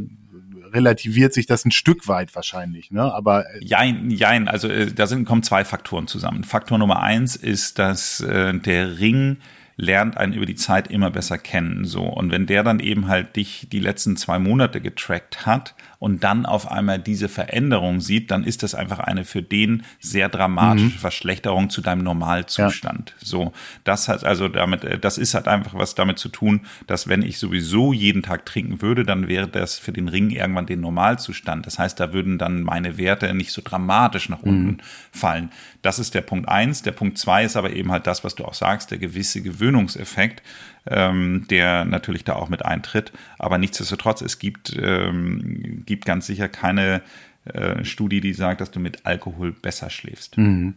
relativiert sich das ein Stück weit wahrscheinlich, ne? Aber äh jein, jein. Also äh, da sind kommen zwei Faktoren zusammen. Faktor Nummer eins ist, dass äh, der Ring lernt einen über die Zeit immer besser kennen. So. Und wenn der dann eben halt dich die letzten zwei Monate getrackt hat und dann auf einmal diese Veränderung sieht, dann ist das einfach eine für den sehr dramatische mhm. Verschlechterung zu deinem Normalzustand. Ja. So. Das hat also damit, äh, das ist halt einfach was damit zu tun, dass wenn ich sowieso jeden Tag trinken würde, dann wäre das für den Ring irgendwann den Normalzustand. Das heißt, da würden dann meine Werte nicht so dramatisch nach unten mhm. fallen. Das ist der Punkt eins. Der Punkt zwei ist aber eben halt das, was du auch sagst, der gewisse Gewöhnungseffekt, ähm, der natürlich da auch mit eintritt. Aber nichtsdestotrotz, es gibt, ähm, gibt ganz sicher keine äh, Studie, die sagt, dass du mit Alkohol besser schläfst. Mhm.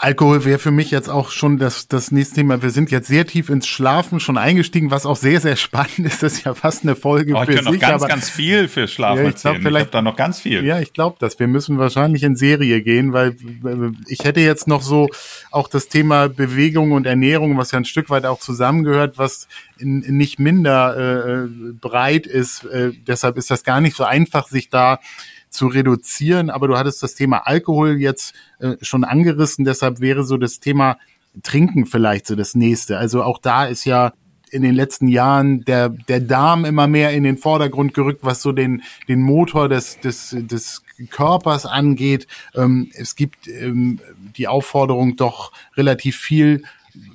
Alkohol wäre für mich jetzt auch schon das, das nächste Thema. Wir sind jetzt sehr tief ins Schlafen schon eingestiegen, was auch sehr, sehr spannend ist. Das ist ja fast eine Folge oh, ich für sich. noch ganz, aber, ganz viel für Schlafen ja, ich glaub, erzählen. Vielleicht, ich da noch ganz viel. Ja, ich glaube das. Wir müssen wahrscheinlich in Serie gehen, weil ich hätte jetzt noch so auch das Thema Bewegung und Ernährung, was ja ein Stück weit auch zusammengehört, was in, nicht minder äh, breit ist. Äh, deshalb ist das gar nicht so einfach, sich da zu reduzieren. Aber du hattest das Thema Alkohol jetzt äh, schon angerissen. Deshalb wäre so das Thema Trinken vielleicht so das nächste. Also auch da ist ja in den letzten Jahren der, der Darm immer mehr in den Vordergrund gerückt, was so den, den Motor des, des, des Körpers angeht. Ähm, es gibt ähm, die Aufforderung, doch relativ viel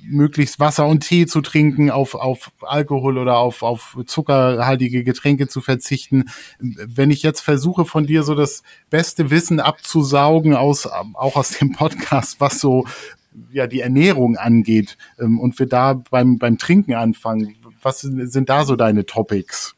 möglichst Wasser und Tee zu trinken, auf, auf Alkohol oder auf, auf zuckerhaltige Getränke zu verzichten. Wenn ich jetzt versuche, von dir so das beste Wissen abzusaugen, aus, auch aus dem Podcast, was so ja, die Ernährung angeht, ähm, und wir da beim, beim Trinken anfangen, was sind da so deine Topics?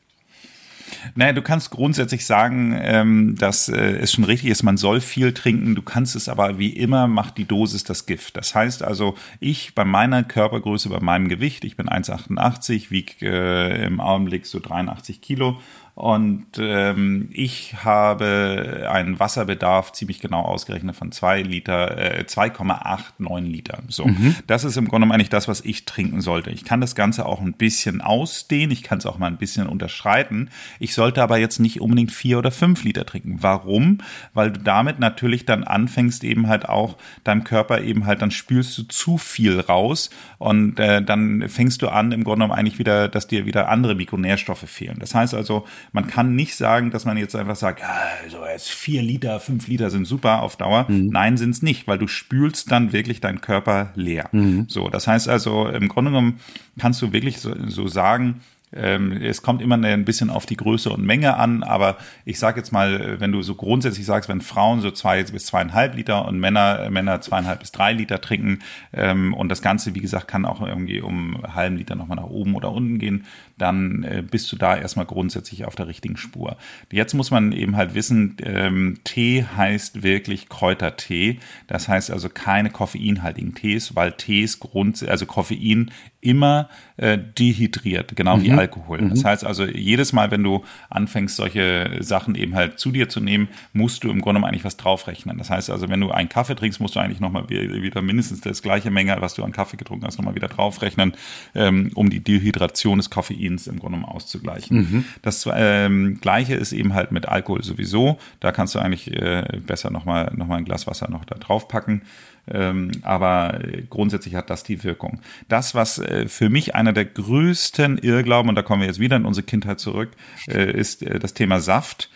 Naja, du kannst grundsätzlich sagen, ähm, dass äh, es schon richtig ist, man soll viel trinken. Du kannst es aber wie immer, macht die Dosis das Gift. Das heißt also, ich bei meiner Körpergröße, bei meinem Gewicht, ich bin 1,88, wiege äh, im Augenblick so 83 Kilo und ähm, ich habe einen Wasserbedarf ziemlich genau ausgerechnet von zwei Liter, äh, 2,89 Liter. So, mhm. das ist im Grunde eigentlich das, was ich trinken sollte. Ich kann das Ganze auch ein bisschen ausdehnen, ich kann es auch mal ein bisschen unterschreiten. Ich sollte aber jetzt nicht unbedingt vier oder fünf Liter trinken. Warum? Weil du damit natürlich dann anfängst, eben halt auch deinem Körper eben halt, dann spülst du zu viel raus und äh, dann fängst du an, im Grunde genommen eigentlich wieder, dass dir wieder andere Mikronährstoffe fehlen. Das heißt also, man kann nicht sagen, dass man jetzt einfach sagt, ja, so jetzt vier Liter, fünf Liter sind super auf Dauer. Mhm. Nein, sind es nicht, weil du spülst dann wirklich deinen Körper leer. Mhm. So, das heißt also, im Grunde genommen kannst du wirklich so, so sagen, ähm, es kommt immer ein bisschen auf die Größe und Menge an, aber ich sage jetzt mal, wenn du so grundsätzlich sagst, wenn Frauen so zwei bis zweieinhalb Liter und Männer Männer zweieinhalb bis drei Liter trinken ähm, und das Ganze, wie gesagt, kann auch irgendwie um einen halben Liter nochmal nach oben oder unten gehen, dann äh, bist du da erstmal grundsätzlich auf der richtigen Spur. Jetzt muss man eben halt wissen, ähm, Tee heißt wirklich Kräutertee. Das heißt also keine koffeinhaltigen Tees, weil Tees Grund, also Koffein immer äh, dehydriert, genau mhm. wie Alkohol. Mhm. Das heißt also, jedes Mal, wenn du anfängst, solche Sachen eben halt zu dir zu nehmen, musst du im Grunde eigentlich was draufrechnen. Das heißt also, wenn du einen Kaffee trinkst, musst du eigentlich nochmal wieder mindestens das gleiche Menge, was du an Kaffee getrunken hast, nochmal wieder draufrechnen, ähm, um die Dehydration des Koffeins im Grunde genommen auszugleichen. Mhm. Das ähm, Gleiche ist eben halt mit Alkohol sowieso. Da kannst du eigentlich äh, besser nochmal noch mal ein Glas Wasser noch da draufpacken. Ähm, aber grundsätzlich hat das die Wirkung. Das, was äh, für mich einer der größten Irrglauben, und da kommen wir jetzt wieder in unsere Kindheit zurück, äh, ist äh, das Thema Saft.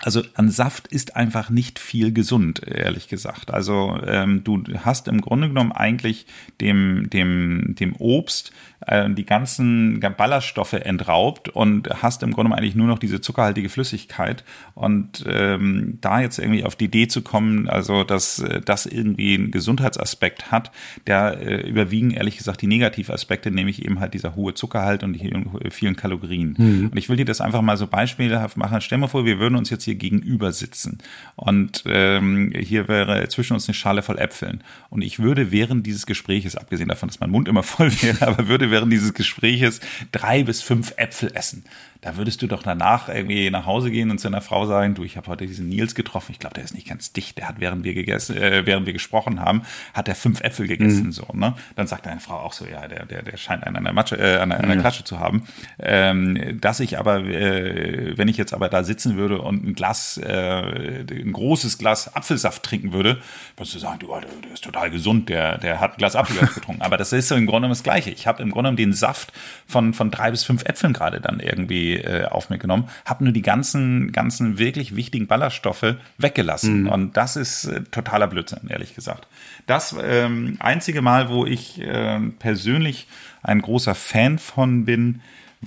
Also an Saft ist einfach nicht viel gesund, ehrlich gesagt. Also ähm, du hast im Grunde genommen eigentlich dem, dem, dem Obst äh, die ganzen Ballaststoffe entraubt und hast im Grunde eigentlich nur noch diese zuckerhaltige Flüssigkeit. Und ähm, da jetzt irgendwie auf die Idee zu kommen, also dass äh, das irgendwie einen Gesundheitsaspekt hat, der äh, überwiegen ehrlich gesagt die Negativaspekte, nämlich eben halt dieser hohe Zuckerhalt und die vielen Kalorien. Mhm. Und ich will dir das einfach mal so beispielhaft machen. Stell mal vor, wir würden uns jetzt hier gegenüber sitzen und ähm, hier wäre zwischen uns eine Schale voll Äpfeln. Und ich würde während dieses Gespräches, abgesehen davon, dass mein Mund immer voll (laughs) wäre, aber würde während dieses Gespräches drei bis fünf Äpfel essen da würdest du doch danach irgendwie nach Hause gehen und zu einer Frau sagen, du, ich habe heute diesen Nils getroffen, ich glaube, der ist nicht ganz dicht, der hat, während wir gegessen, äh, während wir gesprochen haben, hat er fünf Äpfel gegessen, mhm. so, ne? Dann sagt deine Frau auch so, ja, der, der, der scheint einen an der Matsche, äh, an der, an der Klatsche zu haben. Ähm, dass ich aber, äh, wenn ich jetzt aber da sitzen würde und ein Glas, äh, ein großes Glas Apfelsaft trinken würde, würdest du sagen, du, der, der ist total gesund, der, der hat ein Glas Apfelsaft (laughs) getrunken. aber das ist so im Grunde das Gleiche. Ich habe im Grunde den Saft von, von drei bis fünf Äpfeln gerade dann irgendwie äh, auf mir genommen, habe nur die ganzen, ganzen wirklich wichtigen Ballaststoffe weggelassen. Mhm. Und das ist äh, totaler Blödsinn, ehrlich gesagt. Das ähm, einzige Mal, wo ich äh, persönlich ein großer Fan von bin,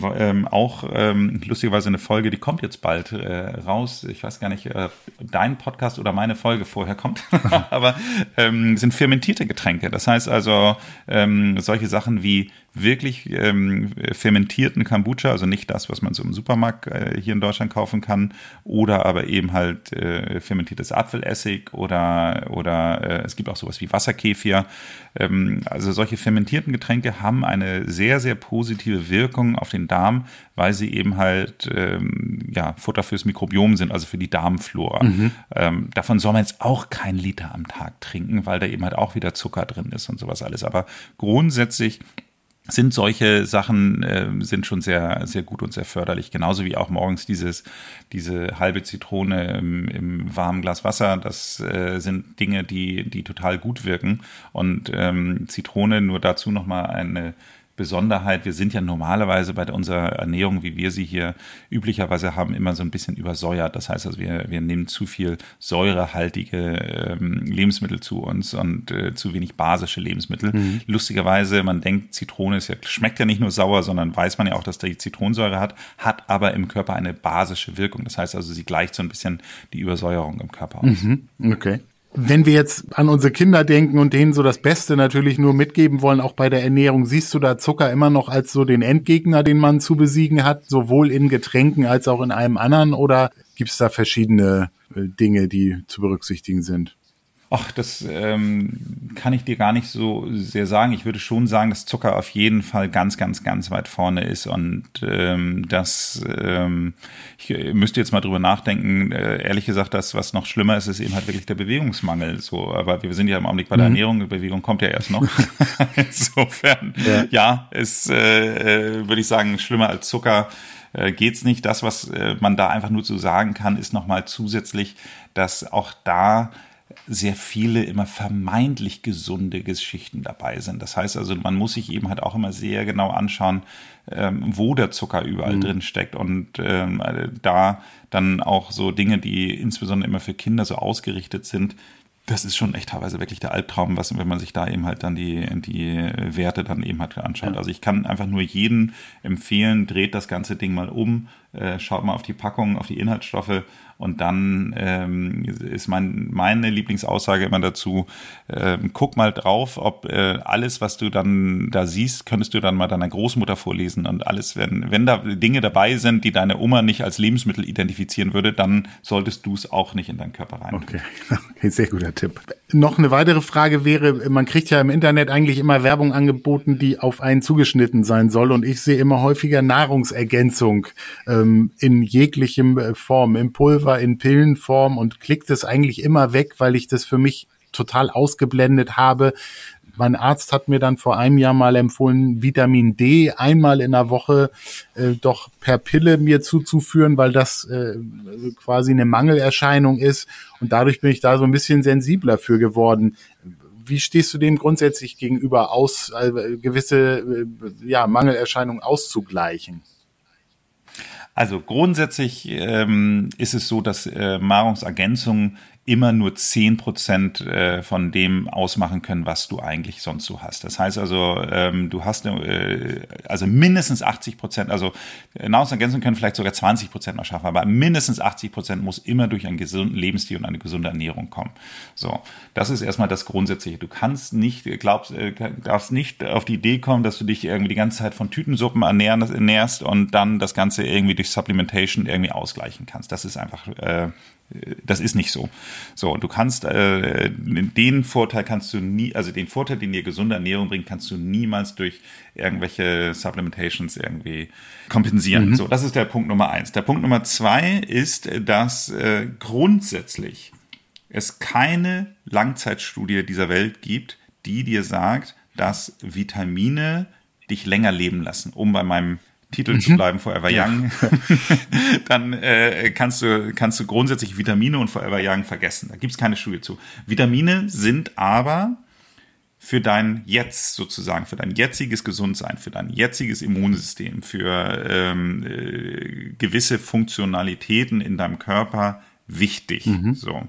ähm, auch ähm, lustigerweise eine Folge, die kommt jetzt bald äh, raus. Ich weiß gar nicht, äh, dein Podcast oder meine Folge vorher kommt, (laughs) aber ähm, sind fermentierte Getränke. Das heißt also ähm, solche Sachen wie wirklich ähm, fermentierten Kombucha, also nicht das, was man so im Supermarkt äh, hier in Deutschland kaufen kann, oder aber eben halt äh, fermentiertes Apfelessig oder oder äh, es gibt auch sowas wie Wasserkefir. Ähm, also solche fermentierten Getränke haben eine sehr sehr positive Wirkung auf den Darm, weil sie eben halt ähm, ja Futter fürs Mikrobiom sind, also für die Darmflora. Mhm. Ähm, davon soll man jetzt auch kein Liter am Tag trinken, weil da eben halt auch wieder Zucker drin ist und sowas alles. Aber grundsätzlich sind solche Sachen äh, sind schon sehr sehr gut und sehr förderlich. Genauso wie auch morgens dieses diese halbe Zitrone im, im warmen Glas Wasser. Das äh, sind Dinge die die total gut wirken. Und ähm, Zitrone nur dazu noch mal eine Besonderheit. Wir sind ja normalerweise bei unserer Ernährung, wie wir sie hier üblicherweise haben, immer so ein bisschen übersäuert. Das heißt also, wir, wir nehmen zu viel säurehaltige ähm, Lebensmittel zu uns und äh, zu wenig basische Lebensmittel. Mhm. Lustigerweise, man denkt, Zitrone ist ja, schmeckt ja nicht nur sauer, sondern weiß man ja auch, dass die Zitronensäure hat, hat aber im Körper eine basische Wirkung. Das heißt also, sie gleicht so ein bisschen die Übersäuerung im Körper aus. Mhm. Okay wenn wir jetzt an unsere Kinder denken und denen so das Beste natürlich nur mitgeben wollen, auch bei der Ernährung, siehst du da Zucker immer noch als so den Endgegner, den man zu besiegen hat, sowohl in Getränken als auch in einem anderen? Oder gibt es da verschiedene äh, Dinge, die zu berücksichtigen sind? Ach, das ähm, kann ich dir gar nicht so sehr sagen. Ich würde schon sagen, dass Zucker auf jeden Fall ganz, ganz, ganz weit vorne ist und ähm, das, ähm, ich müsste jetzt mal drüber nachdenken. Äh, ehrlich gesagt, das, was noch schlimmer ist, ist eben halt wirklich der Bewegungsmangel. So, aber wir sind ja im Augenblick bei der mhm. Ernährung. Die Bewegung kommt ja erst noch. (laughs) (laughs) Insofern, ja, ja ist, äh, äh, würde ich sagen, schlimmer als Zucker äh, geht's nicht. Das, was äh, man da einfach nur zu sagen kann, ist nochmal zusätzlich, dass auch da sehr viele immer vermeintlich gesunde Geschichten dabei sind. Das heißt also, man muss sich eben halt auch immer sehr genau anschauen, ähm, wo der Zucker überall mhm. drin steckt und ähm, da dann auch so Dinge, die insbesondere immer für Kinder so ausgerichtet sind, das ist schon echt teilweise wirklich der Albtraum, was, wenn man sich da eben halt dann die, die Werte dann eben halt anschaut. Ja. Also ich kann einfach nur jeden empfehlen, dreht das ganze Ding mal um, äh, schaut mal auf die Packung, auf die Inhaltsstoffe und dann ähm, ist mein, meine Lieblingsaussage immer dazu, äh, guck mal drauf, ob äh, alles, was du dann da siehst, könntest du dann mal deiner Großmutter vorlesen und alles, wenn, wenn da Dinge dabei sind, die deine Oma nicht als Lebensmittel identifizieren würde, dann solltest du es auch nicht in deinen Körper rein. Okay. (laughs) okay, sehr guter Tipp. Noch eine weitere Frage wäre, man kriegt ja im Internet eigentlich immer Werbung angeboten, die auf einen zugeschnitten sein soll und ich sehe immer häufiger Nahrungsergänzung ähm, in jeglichem äh, Form, im Pulver in Pillenform und klickt es eigentlich immer weg, weil ich das für mich total ausgeblendet habe. Mein Arzt hat mir dann vor einem Jahr mal empfohlen, Vitamin D einmal in der Woche äh, doch per Pille mir zuzuführen, weil das äh, quasi eine Mangelerscheinung ist. Und dadurch bin ich da so ein bisschen sensibler für geworden. Wie stehst du dem grundsätzlich gegenüber aus, äh, gewisse äh, ja, Mangelerscheinungen auszugleichen? Also grundsätzlich ähm, ist es so, dass äh, Nahrungsergänzungen immer nur zehn Prozent äh, von dem ausmachen können, was du eigentlich sonst so hast. Das heißt also, ähm, du hast äh, also mindestens 80 Prozent, also äh, Nahrungsergänzungen können vielleicht sogar 20 Prozent noch schaffen, aber mindestens 80 Prozent muss immer durch einen gesunden Lebensstil und eine gesunde Ernährung kommen. So, das ist erstmal das Grundsätzliche. Du kannst nicht, glaubst, darfst nicht auf die Idee kommen, dass du dich irgendwie die ganze Zeit von Tütensuppen ernährst und dann das Ganze irgendwie durch Supplementation irgendwie ausgleichen kannst. Das ist einfach äh, das ist nicht so. So, du kannst äh, den Vorteil kannst du nie, also den Vorteil, den dir gesunde Ernährung bringt, kannst du niemals durch irgendwelche Supplementations irgendwie kompensieren. Mhm. So, das ist der Punkt Nummer eins. Der Punkt Nummer zwei ist, dass äh, grundsätzlich es keine Langzeitstudie dieser Welt gibt, die dir sagt, dass Vitamine dich länger leben lassen, um bei meinem Titel mhm. zu bleiben, Forever. Young, (laughs) dann äh, kannst du kannst du grundsätzlich Vitamine und Forever Young vergessen. Da gibt's keine Studie zu. Vitamine sind aber für dein Jetzt sozusagen, für dein jetziges Gesundsein, für dein jetziges Immunsystem, für ähm, äh, gewisse Funktionalitäten in deinem Körper wichtig. Mhm. So.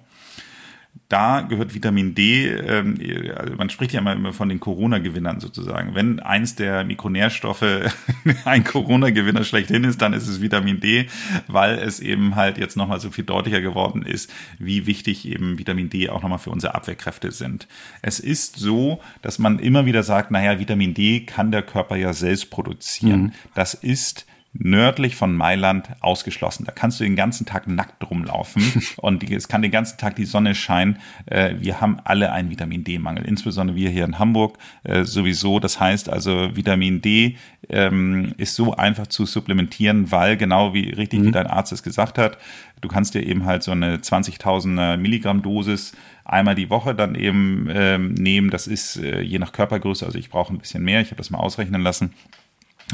Da gehört Vitamin D, ähm, also man spricht ja immer von den Corona-Gewinnern sozusagen. Wenn eins der Mikronährstoffe (laughs) ein Corona-Gewinner schlechthin ist, dann ist es Vitamin D, weil es eben halt jetzt nochmal so viel deutlicher geworden ist, wie wichtig eben Vitamin D auch nochmal für unsere Abwehrkräfte sind. Es ist so, dass man immer wieder sagt, naja, Vitamin D kann der Körper ja selbst produzieren. Mhm. Das ist nördlich von Mailand ausgeschlossen. Da kannst du den ganzen Tag nackt rumlaufen (laughs) und es kann den ganzen Tag die Sonne scheinen. Äh, wir haben alle einen Vitamin D-Mangel, insbesondere wir hier in Hamburg äh, sowieso. Das heißt also, Vitamin D ähm, ist so einfach zu supplementieren, weil genau wie richtig mhm. wie dein Arzt es gesagt hat, du kannst dir eben halt so eine 20.000 Milligramm Dosis einmal die Woche dann eben ähm, nehmen. Das ist äh, je nach Körpergröße, also ich brauche ein bisschen mehr. Ich habe das mal ausrechnen lassen.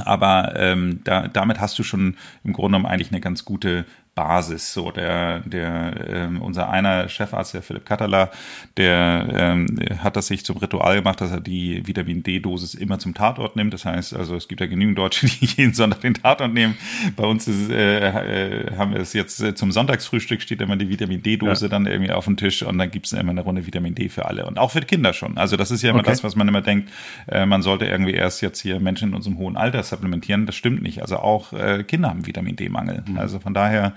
Aber ähm, da, damit hast du schon im Grunde genommen eigentlich eine ganz gute Basis. So der, der ähm, unser einer Chefarzt, der Philipp Katterler, der ähm, hat das sich zum Ritual gemacht, dass er die Vitamin D-Dosis immer zum Tatort nimmt. Das heißt, also es gibt ja genügend Deutsche, (laughs) die jeden Sonntag den Tatort nehmen. Bei uns ist, äh, äh, haben wir es jetzt äh, zum Sonntagsfrühstück steht immer die Vitamin D-Dose ja. dann irgendwie auf dem Tisch und dann gibt es immer eine Runde Vitamin D für alle und auch für Kinder schon. Also das ist ja immer okay. das, was man immer denkt, äh, man sollte irgendwie erst jetzt hier Menschen in unserem hohen Alter supplementieren. Das stimmt nicht. Also auch äh, Kinder haben Vitamin D-Mangel. Mhm. Also von daher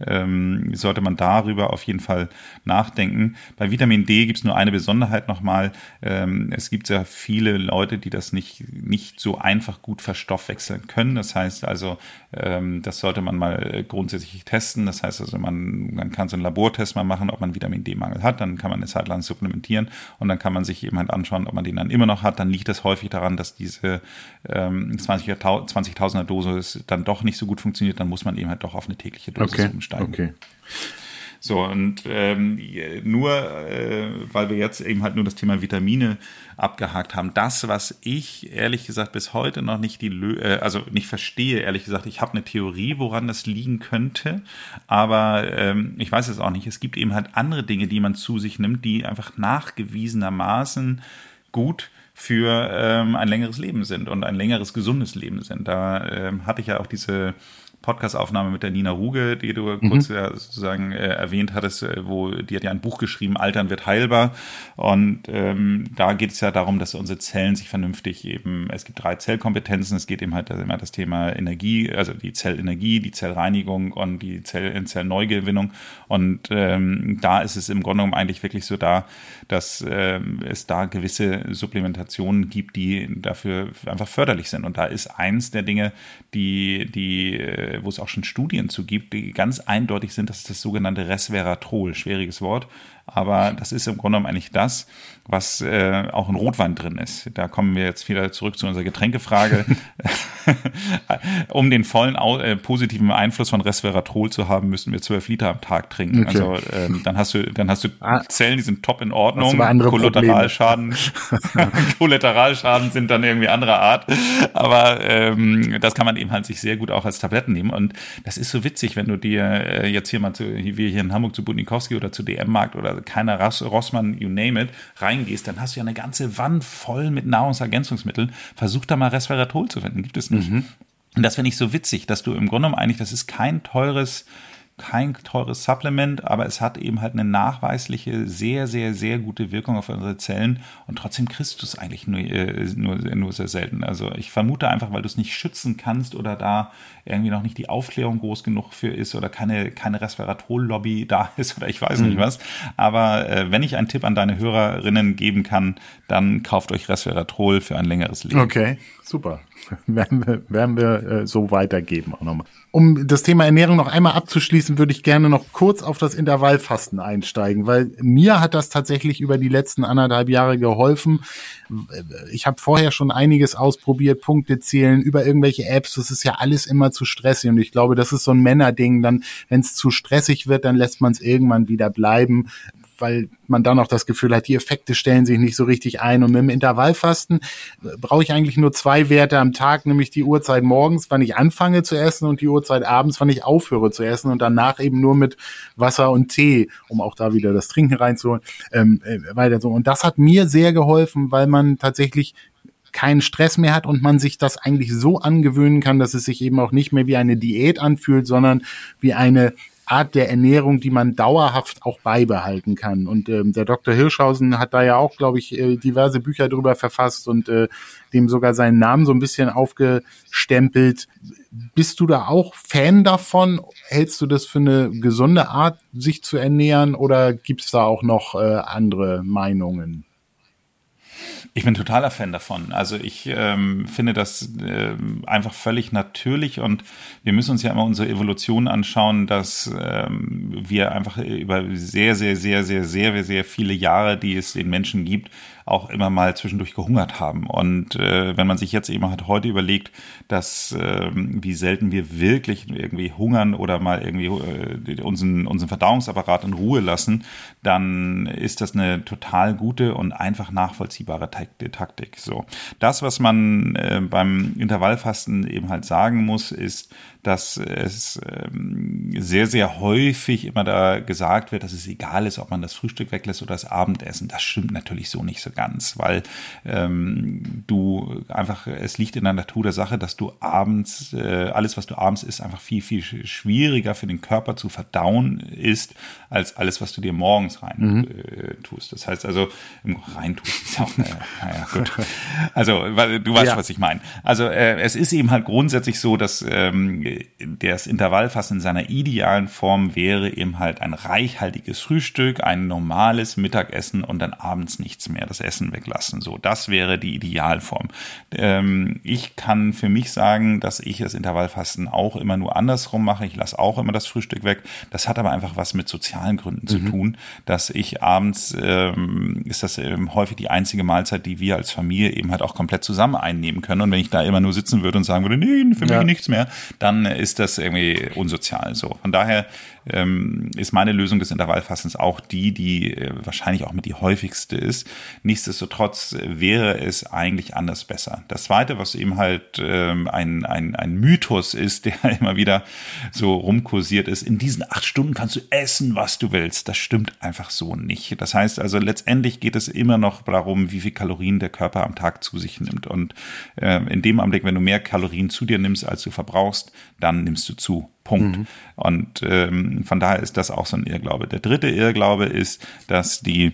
ähm, sollte man darüber auf jeden Fall nachdenken. Bei Vitamin D gibt es nur eine Besonderheit nochmal. Ähm, es gibt sehr viele Leute, die das nicht, nicht so einfach gut verstoffwechseln können. Das heißt also, ähm, das sollte man mal grundsätzlich testen. Das heißt also, man, man kann so einen Labortest mal machen, ob man Vitamin D-Mangel hat. Dann kann man eine Zeit lang supplementieren und dann kann man sich eben halt anschauen, ob man den dann immer noch hat. Dann liegt es häufig daran, dass diese ähm, 20.000er 20 Dosis dann doch nicht so gut funktioniert. Dann muss man eben halt doch auf eine tägliche Dosis okay. umsteigen steigen. Okay. So, und ähm, nur, äh, weil wir jetzt eben halt nur das Thema Vitamine abgehakt haben, das, was ich ehrlich gesagt bis heute noch nicht die, Lö äh, also nicht verstehe, ehrlich gesagt, ich habe eine Theorie, woran das liegen könnte, aber ähm, ich weiß es auch nicht. Es gibt eben halt andere Dinge, die man zu sich nimmt, die einfach nachgewiesenermaßen gut für ähm, ein längeres Leben sind und ein längeres gesundes Leben sind. Da ähm, hatte ich ja auch diese Podcast-Aufnahme mit der Nina Ruge, die du mhm. kurz ja sozusagen äh, erwähnt hattest, äh, wo die hat ja ein Buch geschrieben, Altern wird heilbar. Und ähm, da geht es ja darum, dass unsere Zellen sich vernünftig eben, es gibt drei Zellkompetenzen, es geht eben halt immer das Thema Energie, also die Zellenergie, die Zellreinigung und die Zell Zellneugewinnung. Und ähm, da ist es im Grunde genommen eigentlich wirklich so da, dass ähm, es da gewisse Supplementationen gibt, die dafür einfach förderlich sind. Und da ist eins der Dinge, die, die äh, wo es auch schon Studien zu gibt, die ganz eindeutig sind, das ist das sogenannte Resveratrol, schwieriges Wort, aber das ist im Grunde genommen eigentlich das, was äh, auch in Rotwein drin ist. Da kommen wir jetzt wieder zurück zu unserer Getränkefrage. (laughs) um den vollen äh, positiven Einfluss von Resveratrol zu haben, müssen wir zwölf Liter am Tag trinken. Okay. Also ähm, dann hast du, dann hast du ah. Zellen, die sind top in Ordnung. Kollateralschaden, (laughs) Kollateralschaden sind dann irgendwie anderer Art. Aber ähm, das kann man eben halt sich sehr gut auch als Tabletten nehmen. Und das ist so witzig, wenn du dir äh, jetzt hier mal zu, wie hier in Hamburg zu Budnikowski oder zu DM-Markt oder keiner Rossmann, you name it, reingehst, dann hast du ja eine ganze Wand voll mit Nahrungsergänzungsmitteln. Versuch da mal Resveratrol zu finden. Gibt es nicht. Mhm. Und das finde ich so witzig, dass du im Grunde genommen eigentlich, das ist kein teures kein teures Supplement, aber es hat eben halt eine nachweisliche, sehr, sehr, sehr gute Wirkung auf unsere Zellen und trotzdem kriegst du es eigentlich nur, äh, nur, nur sehr selten. Also ich vermute einfach, weil du es nicht schützen kannst oder da irgendwie noch nicht die Aufklärung groß genug für ist oder keine, keine Resveratrol-Lobby da (laughs) ist oder ich weiß mhm. nicht was. Aber äh, wenn ich einen Tipp an deine Hörerinnen geben kann, dann kauft euch Resveratrol für ein längeres Leben. Okay, super. (laughs) werden wir, werden wir äh, so weitergeben auch nochmal. Um das Thema Ernährung noch einmal abzuschließen, würde ich gerne noch kurz auf das Intervallfasten einsteigen, weil mir hat das tatsächlich über die letzten anderthalb Jahre geholfen. Ich habe vorher schon einiges ausprobiert, Punkte zählen über irgendwelche Apps. Das ist ja alles immer zu stressig und ich glaube, das ist so ein Männerding. Dann, wenn es zu stressig wird, dann lässt man es irgendwann wieder bleiben weil man dann auch das Gefühl hat, die Effekte stellen sich nicht so richtig ein. Und mit dem Intervallfasten äh, brauche ich eigentlich nur zwei Werte am Tag, nämlich die Uhrzeit morgens, wann ich anfange zu essen und die Uhrzeit abends, wann ich aufhöre zu essen und danach eben nur mit Wasser und Tee, um auch da wieder das Trinken reinzuholen, ähm, äh, weiter so. Und das hat mir sehr geholfen, weil man tatsächlich keinen Stress mehr hat und man sich das eigentlich so angewöhnen kann, dass es sich eben auch nicht mehr wie eine Diät anfühlt, sondern wie eine Art der Ernährung, die man dauerhaft auch beibehalten kann. Und ähm, der Dr. Hirschhausen hat da ja auch, glaube ich, äh, diverse Bücher drüber verfasst und äh, dem sogar seinen Namen so ein bisschen aufgestempelt. Bist du da auch Fan davon? Hältst du das für eine gesunde Art, sich zu ernähren oder gibt's da auch noch äh, andere Meinungen? Ich bin totaler Fan davon. Also ich ähm, finde das äh, einfach völlig natürlich und wir müssen uns ja immer unsere Evolution anschauen, dass ähm, wir einfach über sehr, sehr, sehr, sehr, sehr, sehr viele Jahre, die es den Menschen gibt, auch immer mal zwischendurch gehungert haben. Und äh, wenn man sich jetzt eben halt heute überlegt, dass äh, wie selten wir wirklich irgendwie hungern oder mal irgendwie äh, unseren, unseren Verdauungsapparat in Ruhe lassen, dann ist das eine total gute und einfach nachvollziehbare Taktik. So, das, was man äh, beim Intervallfasten eben halt sagen muss, ist, dass es ähm, sehr, sehr häufig immer da gesagt wird, dass es egal ist, ob man das Frühstück weglässt oder das Abendessen. Das stimmt natürlich so nicht so ganz, weil ähm, du einfach, es liegt in der Natur der Sache, dass du abends, äh, alles, was du abends isst, einfach viel, viel schwieriger für den Körper zu verdauen ist, als alles, was du dir morgens rein mhm. äh, tust. Das heißt also, rein tust ist auch, äh, (laughs) naja, gut. Also, du weißt, ja. was ich meine. Also, äh, es ist eben halt grundsätzlich so, dass ähm, das Intervallfasten in seiner idealen Form wäre eben halt ein reichhaltiges Frühstück, ein normales Mittagessen und dann abends nichts mehr, das Essen weglassen. So, das wäre die Idealform. Ähm, ich kann für mich sagen, dass ich das Intervallfasten auch immer nur andersrum mache. Ich lasse auch immer das Frühstück weg. Das hat aber einfach was mit sozialen Gründen mhm. zu tun, dass ich abends ähm, ist das ähm, häufig die einzige Mahlzeit, die wir als Familie eben halt auch komplett zusammen einnehmen können. Und wenn ich da immer nur sitzen würde und sagen würde, nee, für mich ja. nichts mehr, dann ist das irgendwie unsozial so. Von daher ähm, ist meine Lösung des Intervallfastens auch die, die äh, wahrscheinlich auch mit die häufigste ist. Nichtsdestotrotz wäre es eigentlich anders besser. Das zweite, was eben halt ähm, ein, ein, ein Mythos ist, (laughs) der immer wieder so rumkursiert ist, in diesen acht Stunden kannst du essen, was du willst. Das stimmt einfach so nicht. Das heißt also, letztendlich geht es immer noch darum, wie viel Kalorien der Körper am Tag zu sich nimmt. Und äh, in dem Augenblick, wenn du mehr Kalorien zu dir nimmst, als du verbrauchst, dann nimmst du zu. Punkt. Mhm. Und ähm, von daher ist das auch so ein Irrglaube. Der dritte Irrglaube ist, dass die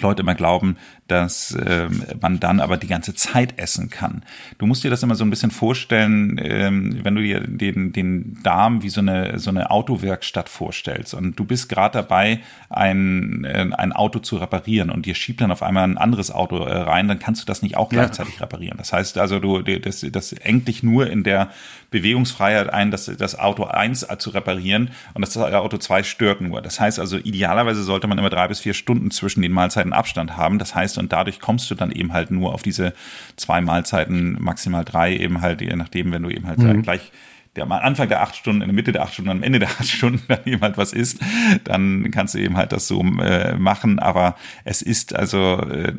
Leute immer glauben, dass ähm, man dann aber die ganze Zeit essen kann. Du musst dir das immer so ein bisschen vorstellen, ähm, wenn du dir den, den Darm wie so eine, so eine Autowerkstatt vorstellst und du bist gerade dabei, ein, äh, ein Auto zu reparieren und dir schiebt dann auf einmal ein anderes Auto äh, rein, dann kannst du das nicht auch gleichzeitig ja. reparieren. Das heißt also, du, das, das engt dich nur in der Bewegungsfreiheit ein, das, das Auto 1 zu reparieren und das Auto 2 stört nur. Das heißt also, idealerweise sollte man immer drei bis vier Stunden zwischen den Mahlzeiten Abstand haben. Das heißt, und dadurch kommst du dann eben halt nur auf diese zwei Mahlzeiten, maximal drei, eben halt, je nachdem, wenn du eben halt mhm. gleich der am Anfang der acht Stunden, in der Mitte der acht Stunden, am Ende der acht Stunden (laughs) dann eben halt was ist, dann kannst du eben halt das so äh, machen. Aber es ist also äh,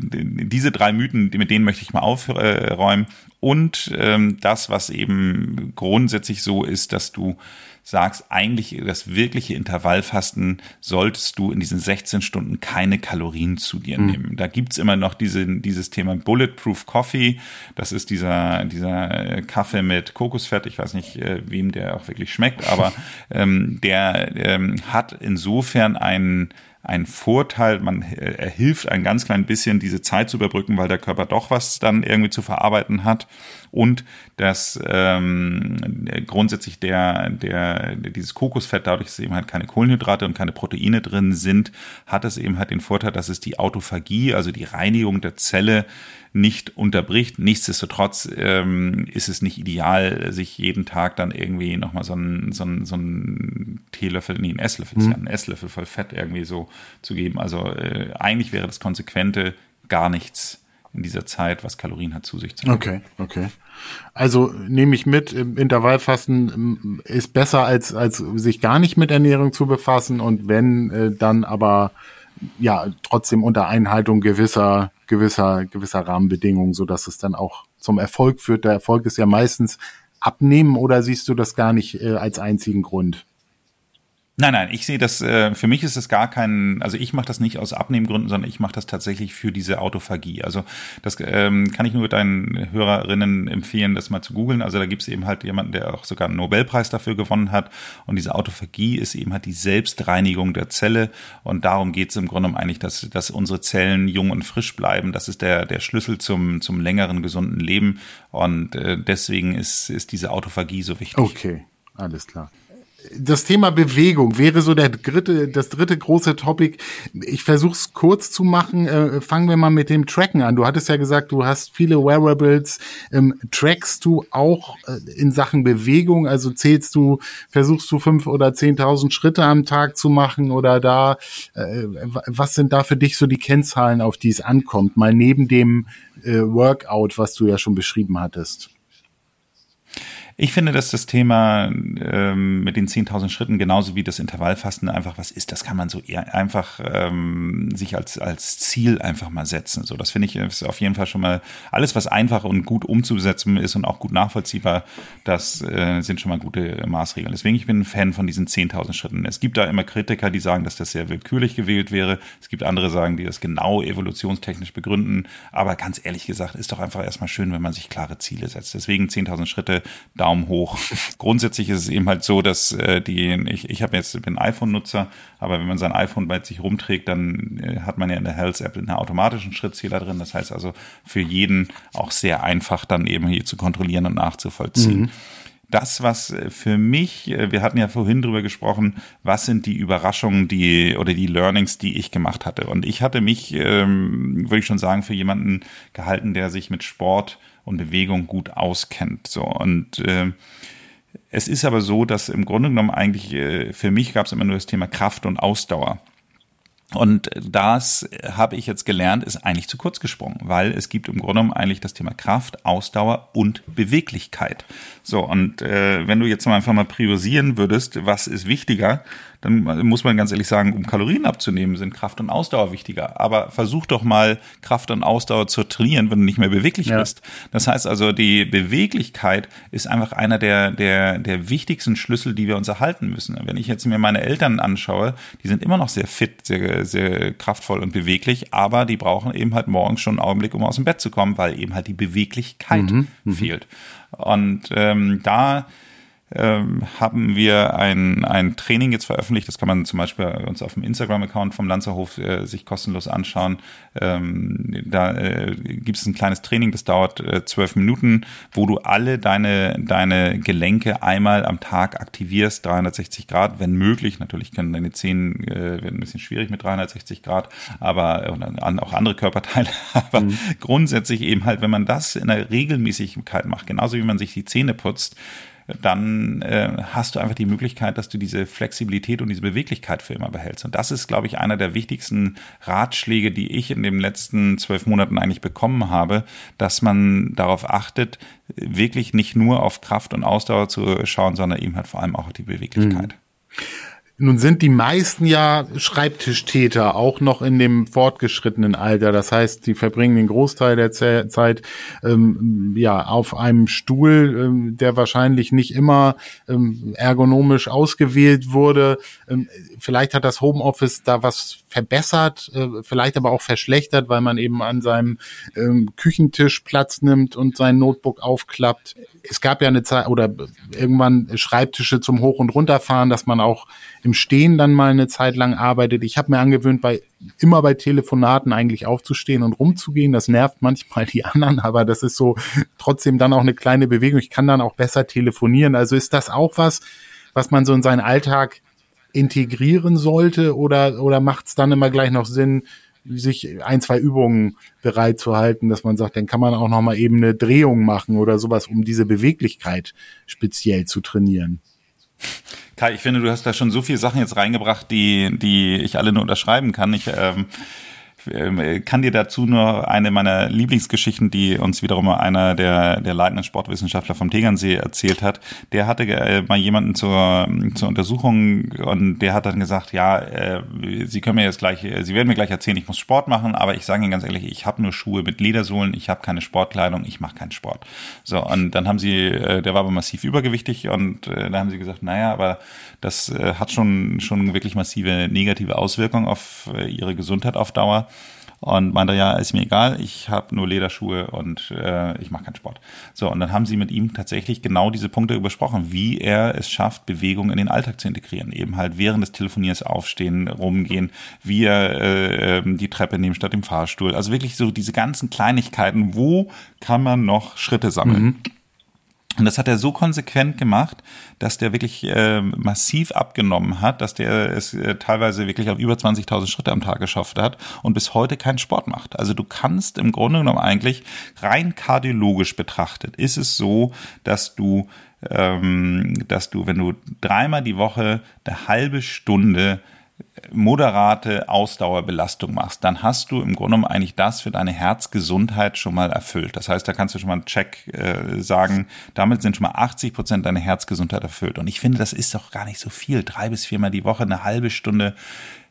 diese drei Mythen, mit denen möchte ich mal aufräumen. Und ähm, das, was eben grundsätzlich so ist, dass du sagst, eigentlich das wirkliche Intervallfasten solltest du in diesen 16 Stunden keine Kalorien zu dir mhm. nehmen. Da gibt's immer noch diese, dieses Thema Bulletproof Coffee. Das ist dieser, dieser äh, Kaffee mit Kokosfett. Ich weiß nicht, äh, wem der auch wirklich schmeckt, aber (laughs) ähm, der ähm, hat insofern einen ein Vorteil, man äh, er hilft ein ganz klein bisschen, diese Zeit zu überbrücken, weil der Körper doch was dann irgendwie zu verarbeiten hat und dass ähm, grundsätzlich der, der, dieses Kokosfett, dadurch, dass eben halt keine Kohlenhydrate und keine Proteine drin sind, hat es eben halt den Vorteil, dass es die Autophagie, also die Reinigung der Zelle, nicht unterbricht. Nichtsdestotrotz ähm, ist es nicht ideal, sich jeden Tag dann irgendwie nochmal so einen, so einen, so einen Teelöffel, nee, einen Esslöffel, mhm. ja einen Esslöffel voll Fett irgendwie so zu geben. Also äh, eigentlich wäre das Konsequente gar nichts in dieser Zeit, was Kalorien hat, zu sich zu nehmen. Okay, okay. Also nehme ich mit, Intervallfasten ähm, ist besser als, als sich gar nicht mit Ernährung zu befassen und wenn, äh, dann aber ja trotzdem unter Einhaltung gewisser, gewisser, gewisser Rahmenbedingungen, so dass es dann auch zum Erfolg führt. Der Erfolg ist ja meistens abnehmen oder siehst du das gar nicht äh, als einzigen Grund? Nein, nein, ich sehe das, äh, für mich ist es gar kein, also ich mache das nicht aus Abnehmgründen, sondern ich mache das tatsächlich für diese Autophagie. Also das ähm, kann ich nur deinen Hörerinnen empfehlen, das mal zu googeln. Also da gibt es eben halt jemanden, der auch sogar einen Nobelpreis dafür gewonnen hat. Und diese Autophagie ist eben halt die Selbstreinigung der Zelle. Und darum geht es im Grunde um eigentlich, dass, dass unsere Zellen jung und frisch bleiben. Das ist der, der Schlüssel zum, zum längeren, gesunden Leben. Und äh, deswegen ist, ist diese Autophagie so wichtig. Okay, alles klar das Thema Bewegung wäre so der dritte, das dritte große Topic. Ich versuche es kurz zu machen. Äh, fangen wir mal mit dem Tracken an. Du hattest ja gesagt, du hast viele Wearables. Ähm, trackst du auch äh, in Sachen Bewegung? Also zählst du, versuchst du fünf oder zehntausend Schritte am Tag zu machen oder da? Äh, was sind da für dich so die Kennzahlen, auf die es ankommt? Mal neben dem äh, Workout, was du ja schon beschrieben hattest. Ich finde, dass das Thema ähm, mit den 10.000 Schritten genauso wie das Intervallfasten einfach was ist, das kann man so eher einfach ähm, sich als, als Ziel einfach mal setzen. So, das finde ich ist auf jeden Fall schon mal alles, was einfach und gut umzusetzen ist und auch gut nachvollziehbar, das äh, sind schon mal gute Maßregeln. Deswegen ich bin ein Fan von diesen 10.000 Schritten. Es gibt da immer Kritiker, die sagen, dass das sehr willkürlich gewählt wäre. Es gibt andere sagen, die das genau evolutionstechnisch begründen. Aber ganz ehrlich gesagt, ist doch einfach erstmal schön, wenn man sich klare Ziele setzt. Deswegen 10.000 Schritte Daumen hoch. (laughs) Grundsätzlich ist es eben halt so, dass äh, die, ich, ich habe jetzt bin iPhone-Nutzer, aber wenn man sein iPhone bei sich rumträgt, dann äh, hat man ja in der Health-App einen automatischen Schrittzähler drin. Das heißt also für jeden auch sehr einfach dann eben hier zu kontrollieren und nachzuvollziehen. Mhm das, was äh, für mich, äh, wir hatten ja vorhin drüber gesprochen, was sind die Überraschungen, die oder die Learnings, die ich gemacht hatte. Und ich hatte mich, ähm, würde ich schon sagen, für jemanden gehalten, der sich mit Sport und Bewegung gut auskennt. So und äh, es ist aber so, dass im Grunde genommen eigentlich äh, für mich gab es immer nur das Thema Kraft und Ausdauer. Und das habe ich jetzt gelernt, ist eigentlich zu kurz gesprungen, weil es gibt im Grunde genommen eigentlich das Thema Kraft, Ausdauer und Beweglichkeit. So, und äh, wenn du jetzt mal einfach mal priorisieren würdest, was ist wichtiger, dann muss man ganz ehrlich sagen, um Kalorien abzunehmen, sind Kraft und Ausdauer wichtiger. Aber versuch doch mal Kraft und Ausdauer zu trainieren, wenn du nicht mehr beweglich ja. bist. Das heißt also, die Beweglichkeit ist einfach einer der, der, der wichtigsten Schlüssel, die wir uns erhalten müssen. Wenn ich jetzt mir meine Eltern anschaue, die sind immer noch sehr fit, sehr, sehr kraftvoll und beweglich, aber die brauchen eben halt morgens schon einen Augenblick, um aus dem Bett zu kommen, weil eben halt die Beweglichkeit mhm, mhm. fehlt. Und ähm, da ähm, haben wir ein, ein Training jetzt veröffentlicht. Das kann man zum Beispiel uns auf dem Instagram-Account vom Lanzerhof äh, sich kostenlos anschauen. Ähm, da äh, gibt es ein kleines Training, das dauert äh, zwölf Minuten, wo du alle deine, deine Gelenke einmal am Tag aktivierst, 360 Grad, wenn möglich. Natürlich können deine Zehen äh, werden ein bisschen schwierig mit 360 Grad, aber äh, auch andere Körperteile. (laughs) aber mhm. grundsätzlich eben halt, wenn man das in der Regelmäßigkeit macht, genauso wie man sich die Zähne putzt, dann äh, hast du einfach die Möglichkeit, dass du diese Flexibilität und diese Beweglichkeit für immer behältst. Und das ist, glaube ich, einer der wichtigsten Ratschläge, die ich in den letzten zwölf Monaten eigentlich bekommen habe, dass man darauf achtet, wirklich nicht nur auf Kraft und Ausdauer zu schauen, sondern eben halt vor allem auch die Beweglichkeit. Mhm. Nun sind die meisten ja Schreibtischtäter, auch noch in dem fortgeschrittenen Alter. Das heißt, die verbringen den Großteil der Zeit ähm, ja auf einem Stuhl, ähm, der wahrscheinlich nicht immer ähm, ergonomisch ausgewählt wurde. Ähm, vielleicht hat das Homeoffice da was verbessert, äh, vielleicht aber auch verschlechtert, weil man eben an seinem ähm, Küchentisch Platz nimmt und sein Notebook aufklappt. Es gab ja eine Zeit oder irgendwann Schreibtische zum Hoch- und Runterfahren, dass man auch im Stehen dann mal eine Zeit lang arbeitet. Ich habe mir angewöhnt, bei immer bei Telefonaten eigentlich aufzustehen und rumzugehen. Das nervt manchmal die anderen, (laughs) aber das ist so trotzdem dann auch eine kleine Bewegung. Ich kann dann auch besser telefonieren. Also ist das auch was, was man so in seinen Alltag integrieren sollte oder, oder macht es dann immer gleich noch Sinn, sich ein, zwei Übungen bereit zu halten, dass man sagt, dann kann man auch noch mal eben eine Drehung machen oder sowas, um diese Beweglichkeit speziell zu trainieren. Kai, ich finde, du hast da schon so viele Sachen jetzt reingebracht, die, die ich alle nur unterschreiben kann. Ich ähm, kann dir dazu nur eine meiner Lieblingsgeschichten, die uns wiederum einer der, der leitenden Sportwissenschaftler vom Tegernsee erzählt hat. Der hatte äh, mal jemanden zur, zur Untersuchung und der hat dann gesagt, ja, äh, Sie können mir jetzt gleich, äh, Sie werden mir gleich erzählen, ich muss Sport machen, aber ich sage Ihnen ganz ehrlich, ich habe nur Schuhe mit Ledersohlen, ich habe keine Sportkleidung, ich mache keinen Sport. So, und dann haben sie, äh, der war aber massiv übergewichtig und äh, da haben sie gesagt, naja, aber das äh, hat schon, schon wirklich massive negative Auswirkungen auf äh, ihre Gesundheit auf Dauer und meinte, ja, ist mir egal, ich habe nur Lederschuhe und äh, ich mache keinen Sport. So, und dann haben sie mit ihm tatsächlich genau diese Punkte übersprochen, wie er es schafft, Bewegung in den Alltag zu integrieren. Eben halt während des Telefoniers aufstehen, rumgehen, wie er äh, ähm, die Treppe nehmen statt dem Fahrstuhl. Also wirklich so diese ganzen Kleinigkeiten, wo kann man noch Schritte sammeln? Mhm. Und das hat er so konsequent gemacht, dass der wirklich äh, massiv abgenommen hat, dass der es äh, teilweise wirklich auf über 20.000 Schritte am Tag geschafft hat und bis heute keinen Sport macht. Also du kannst im Grunde genommen eigentlich rein kardiologisch betrachtet, ist es so, dass du ähm, dass du, wenn du dreimal die Woche eine halbe Stunde moderate Ausdauerbelastung machst, dann hast du im Grunde genommen eigentlich das für deine Herzgesundheit schon mal erfüllt. Das heißt, da kannst du schon mal einen Check äh, sagen, damit sind schon mal 80 Prozent deiner Herzgesundheit erfüllt. Und ich finde, das ist doch gar nicht so viel. Drei bis viermal die Woche eine halbe Stunde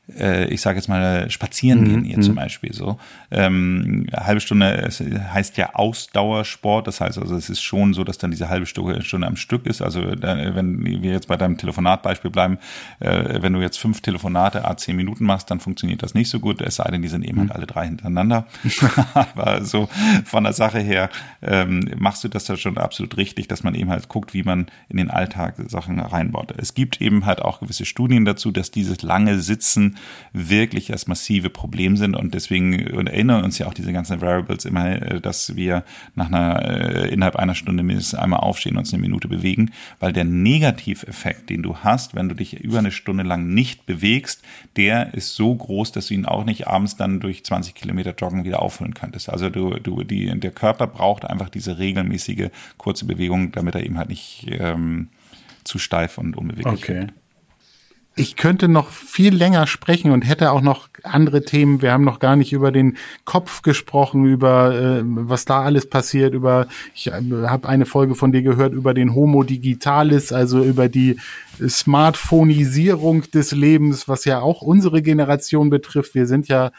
ich sage jetzt mal, spazieren gehen hier mhm. zum Beispiel so. Ähm, halbe Stunde heißt ja Ausdauersport, das heißt also, es ist schon so, dass dann diese halbe Stunde, Stunde am Stück ist. Also wenn wir jetzt bei deinem Telefonatbeispiel bleiben, äh, wenn du jetzt fünf Telefonate a zehn Minuten machst, dann funktioniert das nicht so gut, es sei denn, die sind eben halt mhm. alle drei hintereinander. (laughs) Aber so von der Sache her ähm, machst du das da schon absolut richtig, dass man eben halt guckt, wie man in den Alltag Sachen reinbaut. Es gibt eben halt auch gewisse Studien dazu, dass dieses lange Sitzen wirklich das massive Problem sind und deswegen erinnern uns ja auch diese ganzen Variables immer, äh, dass wir nach einer, äh, innerhalb einer Stunde mindestens einmal aufstehen und uns eine Minute bewegen, weil der Negativeffekt, den du hast, wenn du dich über eine Stunde lang nicht bewegst, der ist so groß, dass du ihn auch nicht abends dann durch 20 Kilometer Joggen wieder auffüllen könntest. Also du, du, die, der Körper braucht einfach diese regelmäßige kurze Bewegung, damit er eben halt nicht ähm, zu steif und unbeweglich okay. wird ich könnte noch viel länger sprechen und hätte auch noch andere Themen. Wir haben noch gar nicht über den Kopf gesprochen, über äh, was da alles passiert. Über ich äh, habe eine Folge von dir gehört über den Homo Digitalis, also über die Smartphonisierung des Lebens, was ja auch unsere Generation betrifft. Wir sind ja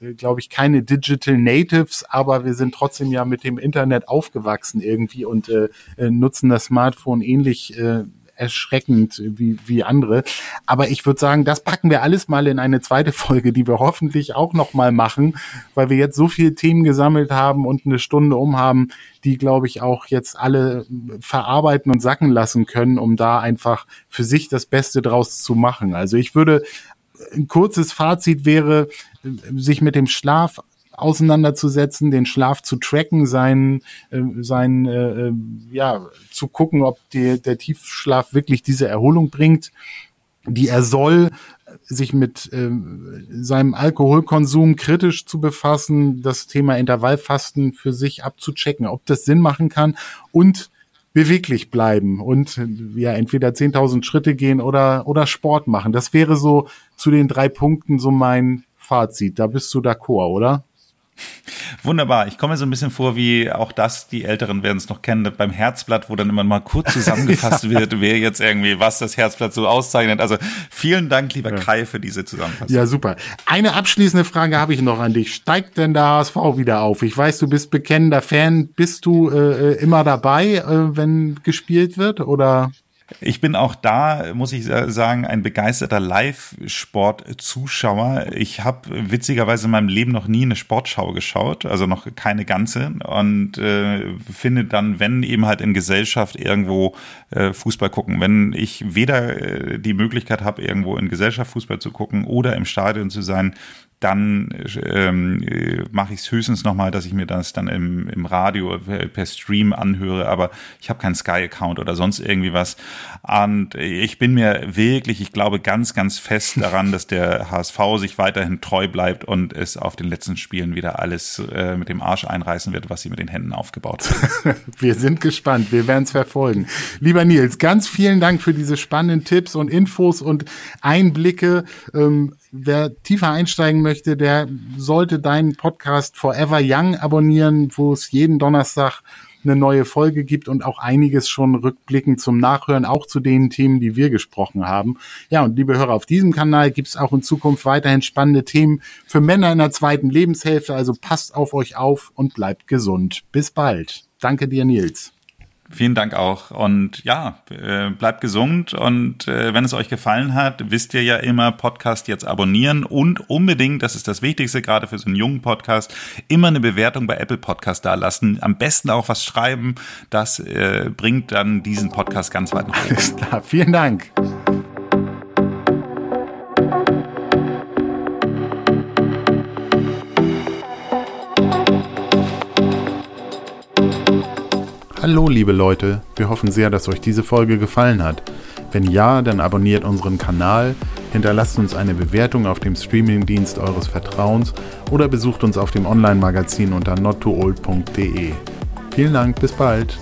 äh, glaube ich, keine Digital Natives, aber wir sind trotzdem ja mit dem Internet aufgewachsen irgendwie und äh, äh nutzen das Smartphone ähnlich äh, erschreckend wie, wie andere. Aber ich würde sagen, das packen wir alles mal in eine zweite (laughs) Folge, die wir hoffentlich auch noch mal machen, weil wir jetzt so viele Themen gesammelt haben und eine Stunde um haben, die, glaube ich, auch jetzt alle verarbeiten und sacken lassen können, um da einfach für sich das Beste draus zu machen. Also ich würde, ein kurzes Fazit wäre, sich mit dem Schlaf auseinanderzusetzen, den Schlaf zu tracken, sein, äh, sein äh, äh, ja, zu gucken, ob die, der Tiefschlaf wirklich diese Erholung bringt, die er soll, sich mit äh, seinem Alkoholkonsum kritisch zu befassen, das Thema Intervallfasten für sich abzuchecken, ob das Sinn machen kann und beweglich bleiben und ja entweder 10.000 Schritte gehen oder oder Sport machen. Das wäre so zu den drei Punkten so mein Fazit. Da bist du d'accord, oder? Wunderbar. Ich komme mir so ein bisschen vor, wie auch das, die Älteren werden es noch kennen, beim Herzblatt, wo dann immer mal kurz (laughs) zusammengefasst ja. wird, wer jetzt irgendwie, was das Herzblatt so auszeichnet. Also vielen Dank, lieber ja. Kai, für diese Zusammenfassung. Ja, super. Eine abschließende Frage habe ich noch an dich. Steigt denn der HSV wieder auf? Ich weiß, du bist bekennender Fan. Bist du äh, immer dabei, äh, wenn gespielt wird oder? Ich bin auch da, muss ich sagen, ein begeisterter Live-Sport-Zuschauer. Ich habe witzigerweise in meinem Leben noch nie eine Sportschau geschaut, also noch keine ganze. Und äh, finde dann, wenn eben halt in Gesellschaft irgendwo äh, Fußball gucken, wenn ich weder äh, die Möglichkeit habe, irgendwo in Gesellschaft Fußball zu gucken oder im Stadion zu sein, dann ähm, mache ich es höchstens nochmal, dass ich mir das dann im, im Radio per Stream anhöre, aber ich habe keinen Sky-Account oder sonst irgendwie was. Und ich bin mir wirklich, ich glaube ganz, ganz fest daran, dass der HSV sich weiterhin treu bleibt und es auf den letzten Spielen wieder alles äh, mit dem Arsch einreißen wird, was sie mit den Händen aufgebaut haben. (laughs) wir sind gespannt, wir werden es verfolgen. Lieber Nils, ganz vielen Dank für diese spannenden Tipps und Infos und Einblicke. Ähm, wer tiefer einsteigen möchte, der sollte deinen Podcast Forever Young abonnieren, wo es jeden Donnerstag eine neue Folge gibt und auch einiges schon rückblickend zum Nachhören, auch zu den Themen, die wir gesprochen haben. Ja, und liebe Hörer, auf diesem Kanal gibt es auch in Zukunft weiterhin spannende Themen für Männer in der zweiten Lebenshälfte. Also passt auf euch auf und bleibt gesund. Bis bald. Danke dir, Nils. Vielen Dank auch. Und ja, äh, bleibt gesund. Und äh, wenn es euch gefallen hat, wisst ihr ja immer, Podcast jetzt abonnieren und unbedingt, das ist das Wichtigste, gerade für so einen jungen Podcast, immer eine Bewertung bei Apple Podcast da lassen. Am besten auch was schreiben. Das äh, bringt dann diesen Podcast ganz weit nach oben. Alles klar. Vielen Dank. Hallo liebe Leute, wir hoffen sehr, dass euch diese Folge gefallen hat. Wenn ja, dann abonniert unseren Kanal, hinterlasst uns eine Bewertung auf dem Streamingdienst eures Vertrauens oder besucht uns auf dem Online-Magazin unter nottoold.de. Vielen Dank, bis bald.